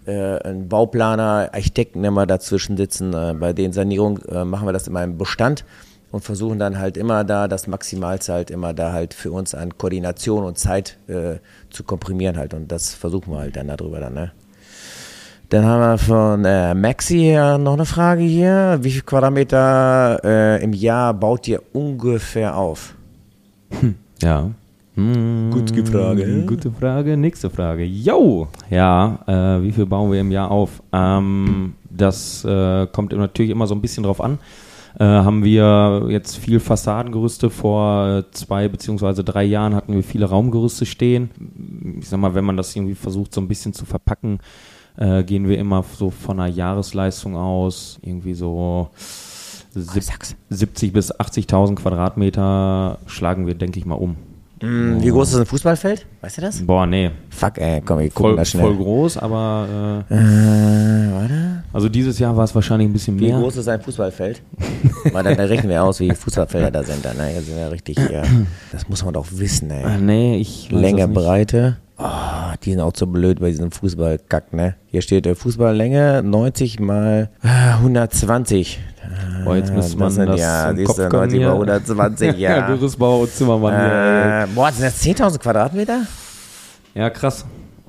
äh, ein Bauplaner, Architekten immer dazwischen sitzen. Äh, bei den Sanierungen äh, machen wir das immer im Bestand und versuchen dann halt immer da das Maximalste halt immer da halt für uns an Koordination und Zeit äh, zu komprimieren halt und das versuchen wir halt dann darüber dann, ne? Dann haben wir von äh, Maxi noch eine Frage hier. Wie viel Quadratmeter äh, im Jahr baut ihr ungefähr auf? Ja. Hm, Gute Frage. Gute Frage. Nächste Frage. Jo! Ja, äh, wie viel bauen wir im Jahr auf? Ähm, das äh, kommt natürlich immer so ein bisschen drauf an. Äh, haben wir jetzt viel Fassadengerüste. Vor äh, zwei beziehungsweise drei Jahren hatten wir viele Raumgerüste stehen. Ich sag mal, wenn man das irgendwie versucht, so ein bisschen zu verpacken, äh, gehen wir immer so von einer Jahresleistung aus. Irgendwie so sieb- sag's. 70 bis 80.000 Quadratmeter schlagen wir, denke ich mal, um. Hm, wie groß ist ein Fußballfeld? Weißt du das? Boah, nee. Fuck, ey, komm, wir gucken Voll, voll schnell. groß, aber äh, Äh, warte. also dieses Jahr war es wahrscheinlich ein bisschen Wie mehr. groß ist ein Fußballfeld? Weil dann, dann rechnen wir aus, wie viele Fußballfelder da sind. Dann, ne? Sind ja richtig, ja, das muss man doch wissen, ey. Äh, nee, ich Länge. Breite. Ah, die sind auch so blöd bei diesem Fußballkack, ne? Hier steht äh, Fußballlänge 90 mal äh, 120. Boah, jetzt Ah, müsste man sind, das ja, siehst Kopf du, können 90 mal hier. 120, Ja, ja. Gerüstbau und Zimmermann. hier, äh, boah, sind das 10.000 Quadratmeter? ja, krass.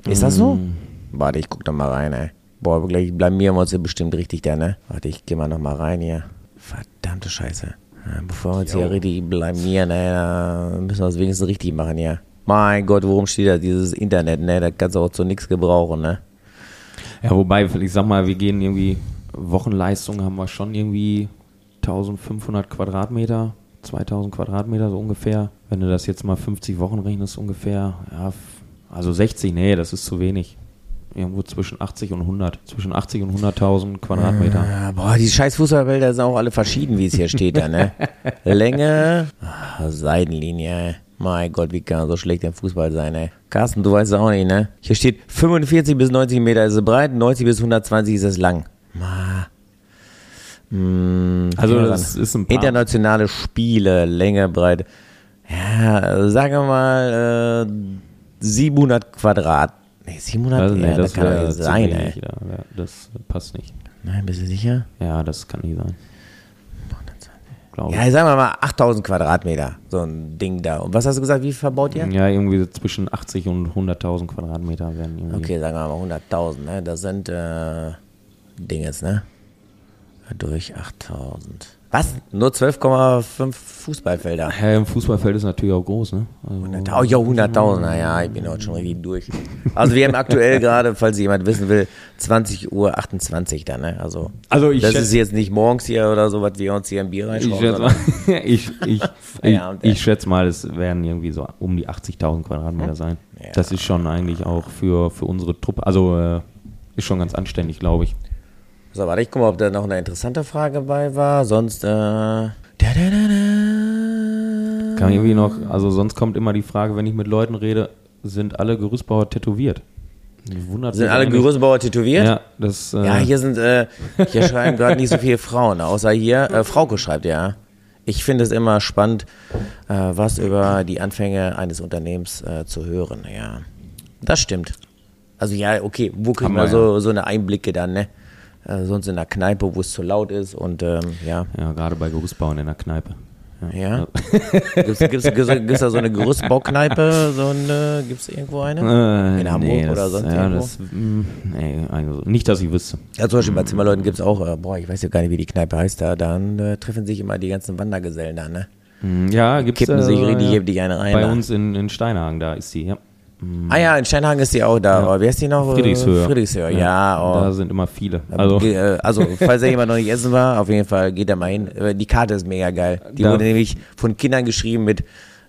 Ist das so? Mm. Warte, ich guck doch mal rein, ey. Boah, gleich blamieren wir uns hier bestimmt richtig da, ne? Warte, ich geh mal noch mal rein hier. Verdammte Scheiße. Bevor wir uns hier richtig blamieren, ey, müssen wir es wenigstens richtig machen, ja. Mein Gott, worum steht da dieses Internet, ne? Da kannst du auch zu nichts gebrauchen, ne? Ja, wobei, ich sag mal, wir gehen irgendwie, Wochenleistung haben wir schon irgendwie 1500 Quadratmeter, 2000 Quadratmeter so ungefähr. Wenn du das jetzt mal 50 Wochen rechnest, ungefähr, ja, also 60, nee, das ist zu wenig. Irgendwo zwischen 80 und 100, zwischen 80 und 100.000 Quadratmeter. Ja, boah, die scheiß Fußballfelder sind auch alle verschieden, wie es hier steht da, ne? Länge, ah, Seitenlinie. Mein Gott, wie kann so schlecht der Fußball sein, ey. Carsten, du weißt es auch nicht, ne? Hier steht 45 bis 90 Meter ist es breit, 90 bis 120 ist es lang. Ma. Hm, Also ja, das ist ein paar. Internationale Spiele, Länge, Breite. Ja, sagen wir mal äh, 700 Quadrat. Nee, 700, Also, ja, nee, das, das kann doch nicht sein, wenig. ey. Ja, ja, das passt nicht. Nein, bist du sicher? Ja, das kann nicht sein. Glaube Ja, sagen wir mal 8000 Quadratmeter, so ein Ding da. Und was hast du gesagt, wie verbaut ihr? Ja, irgendwie so zwischen 80 und 100.000 Quadratmeter werden irgendwie. Okay, sagen wir mal 100.000, ne? Das sind äh, Dinges, ne? Durch 8000. Was? Nur 12,5 Fußballfelder. Ja, im Fußballfeld ist natürlich auch groß, ne? Also, 100.000, ja, 100.000, naja, ich bin heute schon richtig durch. Also wir haben aktuell gerade, falls jemand wissen will, 20 Uhr 28 dann, ne? Also, Also ich das schätze- ist jetzt nicht morgens hier oder so, was wir uns hier ein Bier ich, reinschrauben, mal, ich, ich, ich, ey. ich schätze mal, es werden irgendwie so um die 80.000 Quadratmeter sein. Ja. Das ist schon eigentlich auch für, für unsere Truppe, also äh, ist schon ganz anständig, glaube ich. So, warte, ich gucke mal, ob da noch eine interessante Frage bei war. Sonst, äh. Da, da, da, da. Kann irgendwie noch, also sonst kommt immer die Frage, wenn ich mit Leuten rede, sind alle Gerüstbauer tätowiert? Wundert Sind alle. Gerüstbauer tätowiert? Ja, das. Äh, Ja, hier sind, äh, hier schreiben gerade nicht so viele Frauen, außer hier, äh, Frauke schreibt ja. Ich finde es immer spannend, äh, was über die Anfänge eines Unternehmens äh, zu hören, ja. Das stimmt. Also ja, okay, wo wir wir, so, so eine Einblicke dann, ne? Äh, sonst in der Kneipe, wo es zu laut ist und ähm, ja. Ja, gerade bei Gerüstbauern in der Kneipe. Ja. Gibt's, gibt's, gibt's, gibt's da so eine Gerüstbaukneipe? So eine, gibt's irgendwo eine? Äh, In Hamburg nee, oder das, sonst ja, irgendwo? das, mh, nee, also nicht, dass ich wüsste. Ja, zum Beispiel bei Zimmerleuten gibt's auch, äh, boah, ich weiß ja gar nicht, wie die Kneipe heißt da, dann äh, treffen sich immer die ganzen Wandergesellen da, ne? Hm, Ja, gibt's Kippen sich äh, richtig ja. heftig eine rein. Bei da. uns in, in Steinhagen, da ist sie, ja. Ah ja, in Steinhagen ist die auch da, aber wer ist die noch? Friedrichshöhe. Friedrichshöhe, ja. Da oh. sind immer viele. Also, äh, also, falls da jemand noch nicht essen war, auf jeden Fall geht da mal hin. Äh, Die Karte ist mega geil. Die Da- wurde nämlich von Kindern geschrieben mit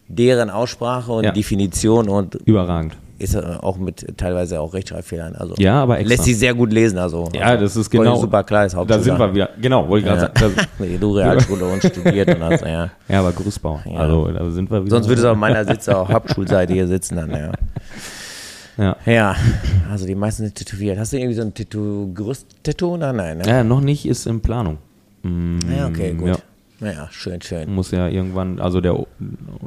deren Aussprache und Ja. Definition und überragend. Ist auch mit teilweise auch Rechtschreibfehlern. Also Ja, aber extra. lässt sich sehr gut lesen. Also, Ja, das ist voll genau. super klar, ist Da sind wir wieder. Genau, wollte ich Ja. gerade sagen. Das, du Realschule und studiert und das, ja. ja, aber Gerüstbau. Ja. Also, da sind wir wieder. Sonst würde es auf meiner Sitze auf Hauptschulseite hier sitzen dann, ja. Ja. Ja, also die meisten sind tätowiert. Hast du irgendwie so ein Tattoo, Gerüst-Tattoo? Nein, nein, ne? Ja, noch nicht ist in Planung. Mm, Ja, okay, gut. Ja, Naja, schön, schön. muss ja irgendwann, also der,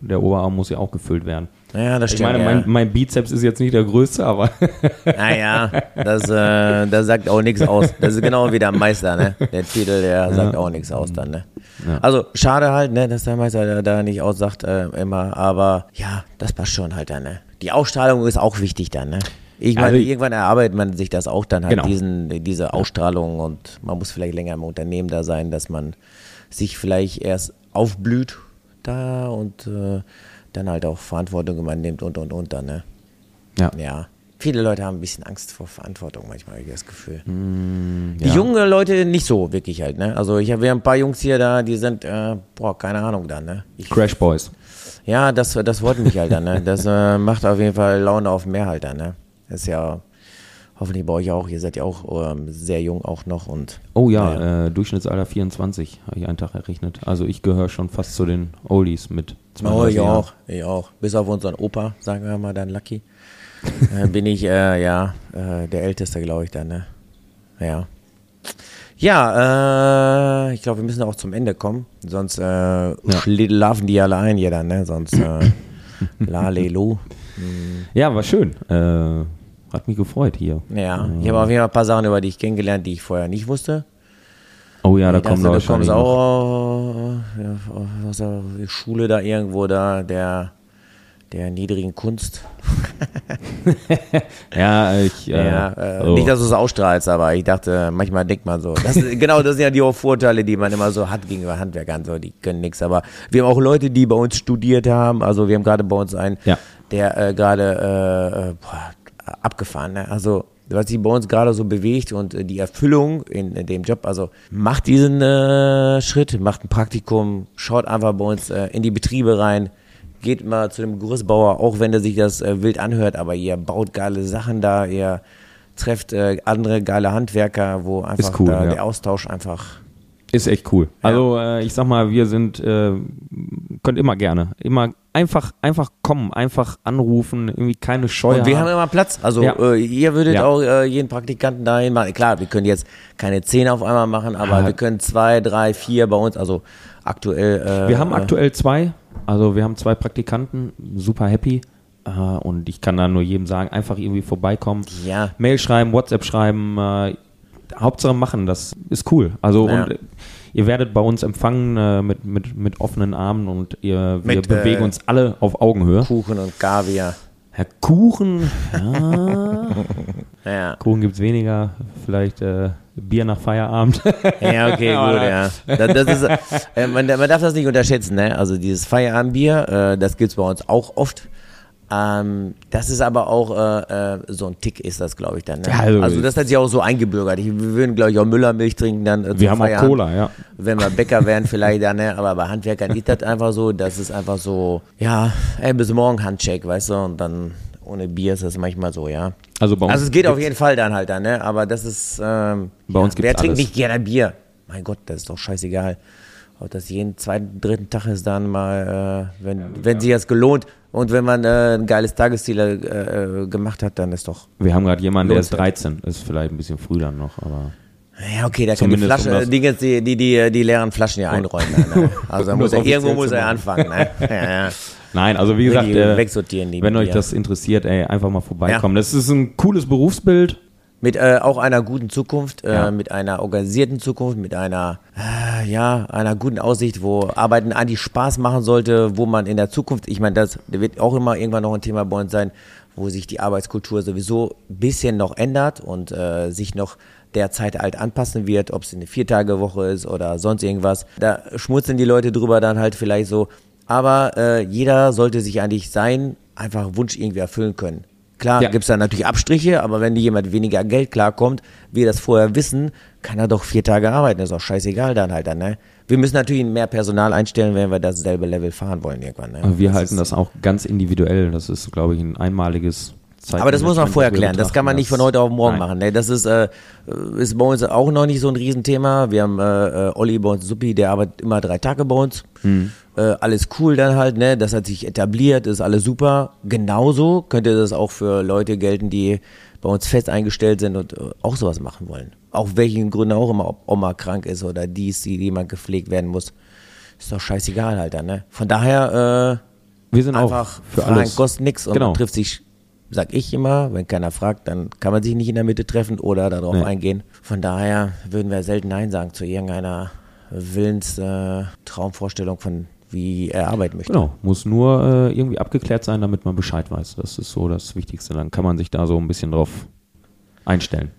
der Oberarm muss ja auch gefüllt werden. Ja, das Ich stimmt. meine, ja. mein, mein Bizeps ist jetzt nicht der größte, aber Naja, das, äh, das sagt auch nichts aus. Das ist genau wie der Meister, ne? Der Titel, der sagt auch nichts aus dann, ne? Ja. Also, schade halt, ne, dass der Meister da, da nicht aussagt äh, immer, aber ja, das passt schon halt dann, ne? Die Ausstrahlung ist auch wichtig dann, ne? Ich meine, Also- irgendwann erarbeitet man sich das auch dann halt, Genau. diesen, diese Ausstrahlung und man muss vielleicht länger im Unternehmen da sein, dass man sich vielleicht erst aufblüht da und äh, dann halt auch Verantwortung übernimmt und und und dann, ne? ja. Ja. Viele Leute haben ein bisschen Angst vor Verantwortung, manchmal habe ich das Gefühl. Die Mm, ja. jungen Leute nicht so wirklich halt, ne? Also ich habe ein paar Jungs hier da, die sind, äh, boah, keine Ahnung dann, ne? Ich, Crash Boys. ja, das, das Wort mich halt dann, ne? Das äh, macht auf jeden Fall Laune auf mehr halt dann, ne? Das ist ja hoffentlich bei euch auch, ihr seid ja auch ähm, sehr jung auch noch und Oh ja, Äh, Durchschnittsalter 24, habe ich einen Tag errechnet. Also ich gehöre schon fast zu den Oldies mit Oh, 32 ich Jahren. auch, ich auch. Bis auf unseren Opa, sagen wir mal dann Lucky, äh, bin ich, äh, ja, äh, der Älteste, glaube ich dann, ne? Ja. Ja, äh, ich glaube, wir müssen auch zum Ende kommen, sonst äh, schlafen die alle ein hier dann, ne? Sonst äh, lalelu. Ja, war schön. Äh, hat mich gefreut hier. Ja, ich habe auf jeden Fall ein paar Sachen über dich kennengelernt, die ich vorher nicht wusste. Oh ja, da kommen wir du kommst auch ja, aus der Schule da irgendwo da, der, der niedrigen Kunst. ja, ich. Äh, Ja, äh, so. Nicht, dass du es ausstrahlst, aber ich dachte, manchmal denkt man so. Das, genau, das sind ja die Vorteile, die man immer so hat gegenüber Handwerkern. So, die können nichts. Aber wir haben auch Leute, die bei uns studiert haben. Also wir haben gerade bei uns einen, Ja. der äh, gerade äh, äh, boah, abgefahren. Ne? Also was sich bei uns gerade so bewegt und äh, die Erfüllung in, in dem Job. Also macht diesen äh, Schritt, macht ein Praktikum, schaut einfach bei uns äh, in die Betriebe rein. Geht mal zu dem Gerüstbauer, auch wenn er sich das äh, wild anhört, aber ihr baut geile Sachen da, ihr trefft äh, andere geile Handwerker, wo einfach cool, ja. der Austausch einfach. Ist echt cool. Also äh, ich sag mal, wir sind, äh, könnt immer gerne, immer einfach, einfach kommen, einfach anrufen, irgendwie keine Scheu Und wir haben. immer Platz. Also Ja. äh, ihr würdet Ja. auch äh, jeden Praktikanten dahin machen. Klar, wir können jetzt keine zehn auf einmal machen, aber Ja. wir können zwei, drei, vier bei uns. Also aktuell. Äh, Wir haben äh, aktuell zwei, also wir haben zwei Praktikanten, super happy. Und ich kann da nur jedem sagen, einfach irgendwie vorbeikommen, Ja. Mail schreiben, WhatsApp schreiben, äh, Hauptsache machen, das ist cool. Also Ja. und äh, ihr werdet bei uns empfangen äh, mit, mit, mit offenen Armen und ihr, wir Mit, bewegen äh, uns alle auf Augenhöhe. Kuchen und Kaviar. Herr Kuchen, ja, Ja. Kuchen gibt's weniger, vielleicht äh, Bier nach Feierabend. Ja, okay, gut, ja. Das, das ist, äh, man, man darf das nicht unterschätzen, ne? Also dieses Feierabendbier, äh, das gibt's bei uns auch oft. Ähm, das ist aber auch äh, äh, so ein Tick ist das, glaube ich, dann. Ne? Ja, also- also, das hat sich auch so eingebürgert. Ich, wir würden, glaube ich, auch Müllermilch trinken dann. Äh, wir haben auch Feierabend. Cola, ja. Wenn wir Bäcker wären, vielleicht dann, ne? Aber bei Handwerkern ist das einfach so, das ist einfach so, ja, ey, bis morgen Handshake, weißt du? Und dann ohne Bier ist das manchmal so, ja. Also bei uns Also es geht auf jeden Fall dann halt dann, ne? Aber das ist, ähm, Bei uns ja, wer trinkt alles. nicht gerne Bier? Mein Gott, das ist doch scheißegal. Ob das jeden zweiten, dritten Tag ist dann mal, äh, wenn, wenn sich das gelohnt und wenn man äh, ein geiles Tagesziel äh, äh, gemacht hat, dann ist doch. Wir haben gerade jemanden, der ist sich. 13, ist vielleicht ein bisschen früh dann noch, aber Ja, okay, da kann die um Flasche, das- die, die, die, die, die leeren Flaschen ja einräumen. Ne? Also Um muss er, irgendwo muss er anfangen. Ne? Ja, ja. Nein, also wie gesagt, äh, wenn euch das interessiert, ey, einfach mal vorbeikommen. Das ist ein cooles Berufsbild. Mit äh, auch einer guten Zukunft, äh, Ja. mit einer organisierten Zukunft, mit einer, äh, ja, einer guten Aussicht, wo Arbeiten eigentlich Spaß machen sollte, wo man in der Zukunft, ich meine, das wird auch immer irgendwann noch ein Thema bei uns sein, wo sich die Arbeitskultur sowieso ein bisschen noch ändert und äh, sich noch der Zeit halt anpassen wird, ob es eine Viertagewoche ist oder sonst irgendwas. Da schmutzeln die Leute drüber dann halt vielleicht so. Aber äh, jeder sollte sich eigentlich sein einfach Wunsch irgendwie erfüllen können. Klar, Ja. gibt's da natürlich Abstriche, aber wenn jemand weniger Geld klarkommt, wir das vorher wissen, kann er doch vier Tage arbeiten. Ist auch scheißegal dann halt dann, ne? Wir müssen natürlich mehr Personal einstellen, wenn wir dasselbe Level fahren wollen irgendwann. Ne? Aber wir Das halten das auch ganz individuell. Das ist, glaube ich, ein einmaliges Zeit. Aber das muss man vorher klären. Das kann man nicht von heute auf morgen Nein. machen. Ne? Das ist, äh, ist bei uns auch noch nicht so ein Riesenthema. Wir haben äh, äh, Olli bei uns, Suppi, der arbeitet immer drei Tage bei uns. Hm. Äh, alles cool dann halt, ne? Das hat sich etabliert, ist alles super. Genauso könnte das auch für Leute gelten, die bei uns fest eingestellt sind und äh, auch sowas machen wollen. Auch welchen Gründen auch immer, ob Oma krank ist oder dies, die jemand gepflegt werden muss. Ist doch scheißegal halt dann, ne? Von daher, äh, Wir sind einfach auch für fragen alles. kostet nichts und Genau. trifft sich, sag ich immer, wenn keiner fragt, dann kann man sich nicht in der Mitte treffen oder darauf Nee. eingehen. Von daher würden wir selten Nein sagen zu irgendeiner Willens äh, Traumvorstellung von wie er arbeiten möchte. Genau, muss nur äh, irgendwie abgeklärt sein, damit man Bescheid weiß. Das ist so das Wichtigste. Dann kann man sich da so ein bisschen drauf einstellen.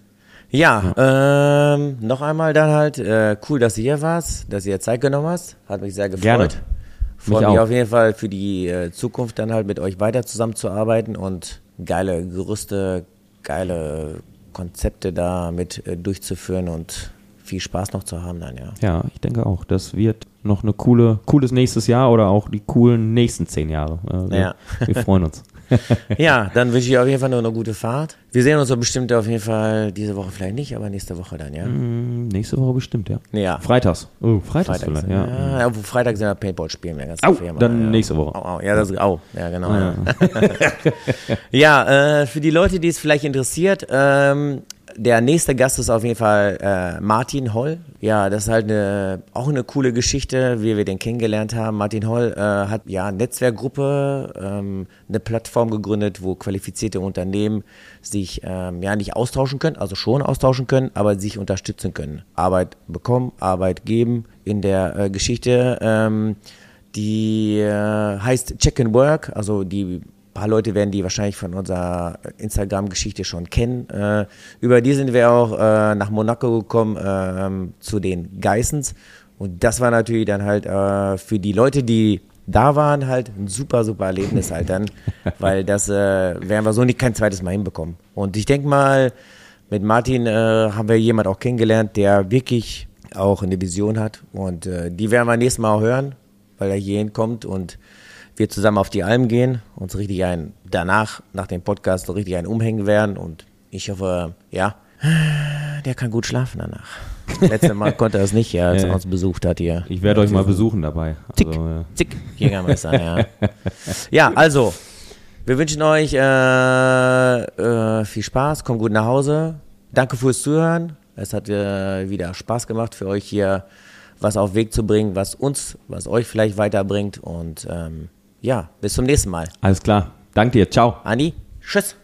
Ja, Ähm, noch einmal dann halt, äh, cool, dass du hier warst, dass du dir Zeit genommen hast. Hat mich sehr gefreut. Gerne. Freue Mich mich auf jeden Fall für die äh, Zukunft dann halt mit euch weiter zusammenzuarbeiten und geile Gerüste, geile Konzepte da mit äh, durchzuführen und viel Spaß noch zu haben dann, ja. Ja, ich denke auch. Das wird noch eine coole, cooles nächstes Jahr oder auch die coolen nächsten zehn Jahre. Wir, Ja. wir freuen uns. Ja, dann wünsche ich auf jeden Fall nur eine gute Fahrt. Wir sehen uns doch bestimmt auf jeden Fall diese Woche vielleicht nicht, aber nächste Woche dann, ja. Hm, nächste Woche bestimmt, ja. Ja. Freitags. Oh, Freitags Freitag, vielleicht, ja. ja. ja. Freitag sind wir Paintball spielen, wir ganze Au, dann ja. nächste Woche. Au, au. Ja, das au. Ja, genau. Ja. Ja, äh, für die Leute, die es vielleicht interessiert, ähm, der nächste Gast ist auf jeden Fall äh, Martin Holl. Ja, das ist halt eine, auch eine coole Geschichte, wie wir den kennengelernt haben. Martin Holl äh, hat ja eine Netzwerkgruppe, ähm, eine Plattform gegründet, wo qualifizierte Unternehmen sich ähm, ja nicht austauschen können, also schon austauschen können, aber sich unterstützen können. Arbeit bekommen, Arbeit geben in der äh, Geschichte. Ähm, die äh, heißt Check and Work, also die paar Leute werden die wahrscheinlich von unserer Instagram-Geschichte schon kennen. Äh, über die sind wir auch äh, nach Monaco gekommen äh, zu den Geissens. Und das war natürlich dann halt äh, für die Leute, die da waren, halt ein super, super Erlebnis halt dann, weil das äh, werden wir so nicht kein zweites Mal hinbekommen. Und ich denke mal, mit Martin äh, haben wir jemand auch kennengelernt, der wirklich auch eine Vision hat. Und äh, die werden wir nächstes Mal auch hören, weil er hier hinkommt und wir zusammen auf die Alm gehen, uns richtig ein, danach, nach dem Podcast, so richtig ein umhängen werden. Und ich hoffe, ja, der kann gut schlafen danach. Letztes Mal konnte er es nicht, ja, als er uns besucht hat hier. Ich werde euch mal besuchen dabei. Zick, Also, äh, zick, Jägermeister, ja. Ja, also, wir wünschen euch äh, äh, viel Spaß, kommt gut nach Hause. Danke fürs Zuhören. Es hat äh, wieder Spaß gemacht für euch hier was auf Weg zu bringen, was uns, was euch vielleicht weiterbringt. Und ähm, ja, bis zum nächsten Mal. alles klar. Danke dir. Ciao. Andi, tschüss.